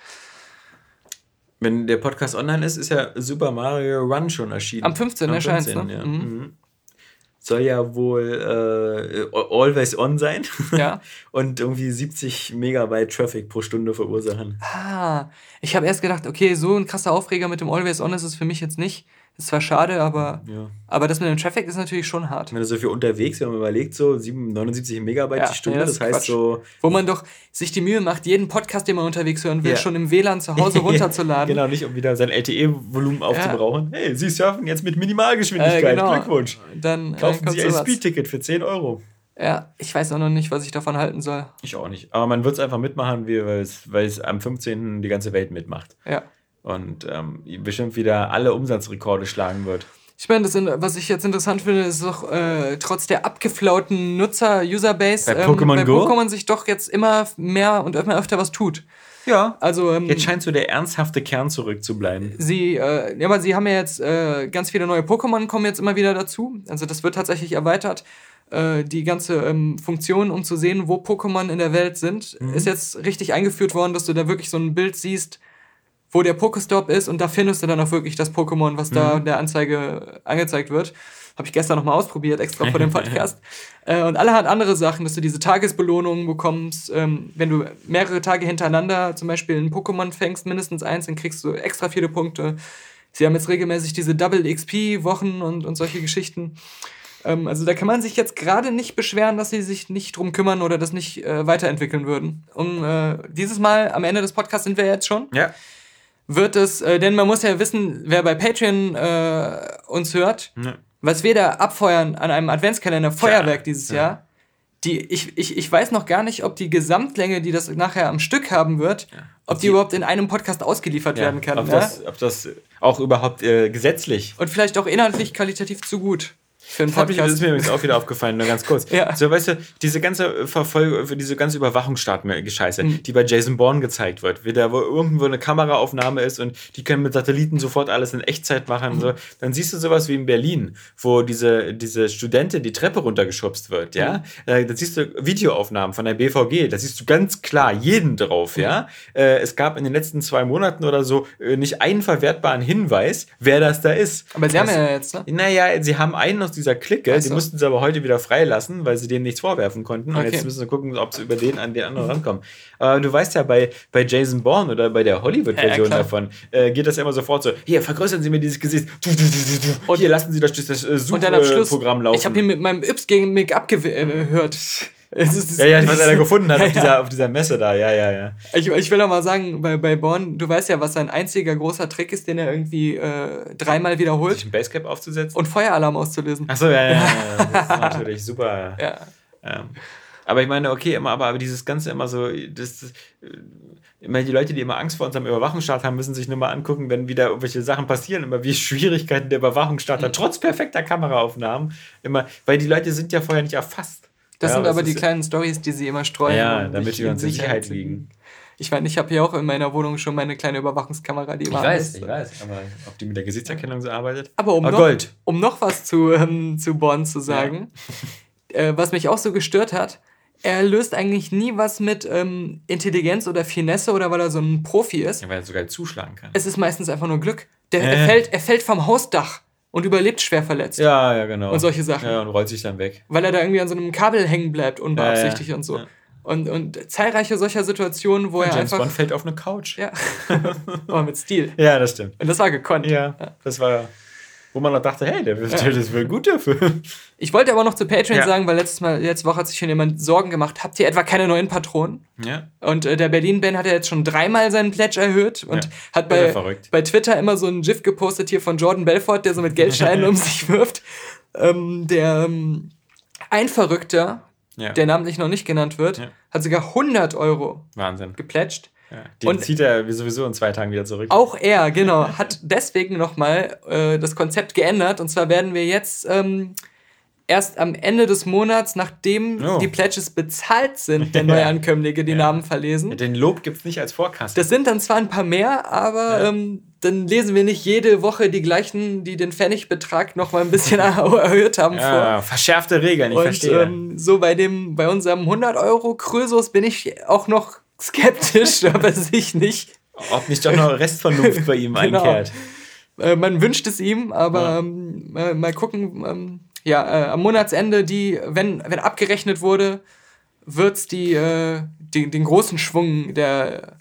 Wenn der Podcast online ist, ist ja Super Mario Run schon erschienen. Am 15. erscheint's, ne? ja. Mhm. Mhm. Soll ja wohl äh, always on sein. Ja. *laughs* Und irgendwie 70 Megabyte Traffic pro Stunde verursachen. Ah, ich habe erst gedacht, okay, so ein krasser Aufreger mit dem Always On ist es für mich jetzt nicht. Ist zwar schade, aber, Ja. aber das mit dem Traffic ist natürlich schon hart. Wenn du so viel unterwegs, wenn man überlegt, so 7, 79 Megabyte Ja, die Stunde, nee, das das, heißt Quatsch. so. Wo man doch sich die Mühe macht, jeden Podcast, den man unterwegs hören will, Ja. schon im WLAN zu Hause *laughs* runterzuladen. genau, nicht um wieder sein LTE-Volumen aufzubrauchen. Hey, Sie surfen jetzt mit Minimalgeschwindigkeit. Äh, genau. Glückwunsch. Dann äh, Kaufen kommt Sie ein. Speed-Ticket für 10 Euro. Ja, ich weiß auch noch nicht, was ich davon halten soll. Ich auch nicht. Aber man wird es einfach mitmachen, wie- weil es, weil es am 15. die ganze Welt mitmacht. Ja. Und ähm, bestimmt wieder alle Umsatzrekorde schlagen wird. Ich meine, das was ich jetzt interessant finde, ist doch äh, trotz der abgeflauten Nutzer-User-Base Bei Pokémon bei Go? Pokémon sich doch jetzt immer mehr und immer öfter was tut. Ja. Also ähm, Jetzt scheint so der ernsthafte Kern zurückzubleiben. sie, äh, ja, aber sie haben ja jetzt äh, ganz viele neue Pokémon kommen jetzt immer wieder dazu. Also das wird tatsächlich erweitert. Äh, die ganze ähm, Funktion, um zu sehen, wo Pokémon in der Welt sind, Mhm. ist jetzt richtig eingeführt worden, dass du da wirklich so ein Bild siehst, wo der Pokestop ist und da findest du dann auch wirklich das Pokémon, was Mhm. da in der Anzeige angezeigt wird. Habe ich gestern nochmal ausprobiert, extra vor dem *laughs* Podcast. äh, und allerhand andere Sachen, dass du diese Tagesbelohnungen bekommst. Ähm, wenn du mehrere Tage hintereinander zum Beispiel ein Pokémon fängst, mindestens eins, dann kriegst du extra viele Punkte. Sie haben jetzt regelmäßig diese Double XP-Wochen und, und solche Geschichten. Ähm, also da kann man sich jetzt gerade nicht beschweren, dass sie sich nicht drum kümmern oder das nicht äh, weiterentwickeln würden. Und äh, dieses Mal, am Ende des Podcasts sind wir jetzt schon Ja. Wird es, äh, denn man muss ja wissen, wer bei Patreon äh, uns hört, Ja. was wir da abfeuern an einem Adventskalender Feuerwerk dieses ja. Jahr. Die, ich, ich, ich weiß noch gar nicht, ob die Gesamtlänge, die das nachher am Stück haben wird, ob die, Die- überhaupt in einem Podcast ausgeliefert Ja, werden kann. ob, ja? das, ob das auch überhaupt äh, gesetzlich. Und vielleicht auch inhaltlich qualitativ zu gut für einen Das, ich, das ist Podcast. mir übrigens auch wieder aufgefallen, nur ganz kurz. *laughs* Ja. So, weißt du, diese ganze Verfolgung, diese ganze Überwachungsstaat-Gescheiße, Mhm. die bei Jason Bourne gezeigt wird, wie da wo irgendwo eine Kameraaufnahme ist und die können mit Satelliten sofort alles in Echtzeit machen, Mhm. so, dann siehst du sowas wie in Berlin, wo diese, diese Studentin die Treppe runtergeschubst wird, ja, Mhm. da siehst du Videoaufnahmen von der BVG, da siehst du ganz klar jeden drauf, ja. Mhm. Äh, es gab in den letzten zwei Monaten oder so äh, nicht einen verwertbaren Hinweis, wer das da ist. Aber sie haben Das- ja jetzt, ne? naja, sie haben einen aus dieser Clique, Ach die so. mussten sie aber heute wieder freilassen, weil sie denen nichts vorwerfen konnten. Und Okay. jetzt müssen sie gucken, ob sie über den an den anderen rankommen. Aber du weißt ja, bei, bei Jason Bourne oder bei der Hollywood-Version Ja, davon äh, geht das ja immer sofort so: Hier, vergrößern Sie mir dieses Gesicht. Und hier lassen Sie das, das äh, am Schluss, Suchprogramm laufen. ich habe hier mit meinem Yps gegen Make abgehört. Ja, ja, was er da gefunden hat *laughs* Ja, auf, ja. dieser, auf dieser Messe da. Ja, ja, ja. Ich, ich will auch mal sagen, bei, bei Born, du weißt ja, was sein einziger großer Trick ist, den er irgendwie äh, dreimal wiederholt Sich ein Basecap aufzusetzen. und Feueralarm auszulösen. Achso, ja, ja, ja, ja. *laughs* Das ist natürlich super. Ja. Ähm, Aber ich meine, okay, immer, aber, aber dieses Ganze immer so, das, das, immer die Leute, die immer Angst vor unserem Überwachungsstaat haben, müssen sich nur mal angucken, wenn wieder irgendwelche Sachen passieren, immer wie *laughs* Schwierigkeiten der Überwachungsstaat hat, trotz perfekter Kameraaufnahmen, immer, weil die Leute sind ja vorher nicht erfasst. Das ja, sind aber die kleinen Stories, die sie immer streuen. Ja, damit uns in Sicherheit zu wiegen. Ich meine, ich habe hier auch in meiner Wohnung schon meine kleine Überwachungskamera, die Ich immer weiß, ist. ich weiß, aber ob die mit der Gesichtserkennung so arbeitet. Aber um, Ah, noch, Gold. um noch was zu, ähm, zu Born zu sagen, äh, was mich auch so gestört hat, er löst eigentlich nie was mit ähm, Intelligenz oder Finesse oder weil er so ein Profi ist. Ja, weil er sogar zuschlagen kann. Es ist meistens einfach nur Glück. Der, Äh. er, fällt, er fällt vom Hausdach und überlebt schwer verletzt. Ja, ja, genau. Und solche Sachen. Ja, und rollt sich dann weg. Weil er da irgendwie an so einem Kabel hängen bleibt, unbeabsichtigt Ja, ja, und so. ja. Und, und zahlreiche solcher Situationen, wo er James einfach. Bond fällt auf eine Couch. Ja. Aber *laughs* mit Stil. Ja, das stimmt. Und das war gekonnt. Ja, das war, wo man noch dachte, hey, der, der, das ist wohl gut dafür. Ich wollte aber noch zu Patreon Ja. sagen, weil letztes Mal, letzte Woche hat sich schon jemand Sorgen gemacht. Habt ihr etwa keine neuen Patronen? Ja. Und äh, der Berlin-Ben hat ja jetzt schon dreimal seinen Pledge erhöht und Ja. hat bei, bei Twitter immer so ein GIF gepostet hier von Jordan Belfort, der so mit Geldscheinen *laughs* um sich wirft. Ähm, der ähm, ein Verrückter, ja. der namentlich noch nicht genannt wird, Ja. hat sogar 100 Euro Wahnsinn. geplätscht. Ja. Den Und- zieht er sowieso in zwei Tagen wieder zurück. Auch er, genau, hat deswegen nochmal äh, das Konzept geändert. Und zwar werden wir jetzt ähm, erst am Ende des Monats, nachdem Oh. die Pledges bezahlt sind, der *laughs* Neuankömmlinge die Namen verlesen. Den Lob gibt es nicht als Vorkasse. Das sind dann zwar ein paar mehr, aber Ja. ähm, dann lesen wir nicht jede Woche die gleichen, die den Pfennigbetrag noch mal ein bisschen *laughs* erhöht haben ja, verschärfte Regeln, ich vor. Und verstehe. ähm, so bei dem, bei unserem 100 Euro Krösus bin ich auch noch skeptisch, *laughs* aber sich nicht. Ob nicht doch noch Restvernunft bei ihm *laughs* Genau. einkehrt. Äh, man wünscht es ihm, aber Ja. ähm, mal, mal gucken. Ähm, ja, äh, am Monatsende, die, wenn, wenn abgerechnet wurde, wird's die, äh, die, den großen Schwung der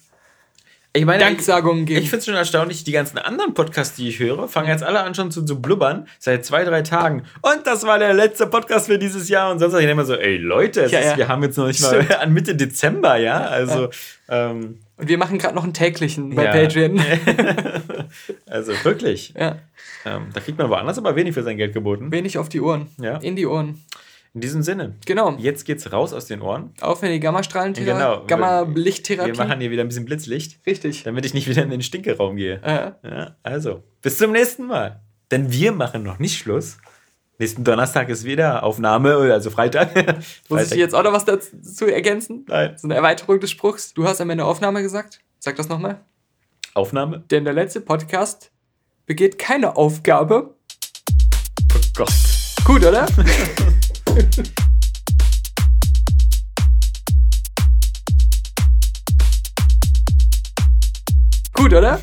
Ich meine, Danksagungen ich, geben. ich finde es schon erstaunlich, die ganzen anderen Podcasts, die ich höre, fangen jetzt alle an schon zu, zu blubbern, seit zwei, drei Tagen. Und das war der letzte Podcast für dieses Jahr. Und sonst sage ich immer so, ey Leute, Ja, ist, ja. wir haben jetzt noch nicht mal an Mitte Dezember, ja. Also, ähm, Und wir machen gerade noch einen täglichen bei Ja. Patreon. *laughs* also wirklich. ja. Ähm, da kriegt man woanders aber wenig für sein Geld geboten. Wenig auf die Ohren. Ja. In die Ohren. In diesem Sinne. Genau. Jetzt geht's raus aus den Ohren. Auf in die Gammastrahlentherapie. Genau. Wir Gamma-Lichttherapie. machen hier wieder ein bisschen Blitzlicht, Richtig. damit ich nicht wieder in den Stinkeraum gehe. Äh, Ja, also, bis zum nächsten Mal. Denn wir machen noch nicht Schluss. Nächsten Donnerstag ist wieder Aufnahme, also Freitag. *laughs* muss ich jetzt auch noch was dazu ergänzen? Nein. So eine Erweiterung des Spruchs. Du hast am Ende Aufnahme gesagt. Sag das nochmal. Aufnahme? Denn der letzte Podcast begeht keine Aufgabe. Oh Gott. Gut, oder? *laughs* Gut, oder?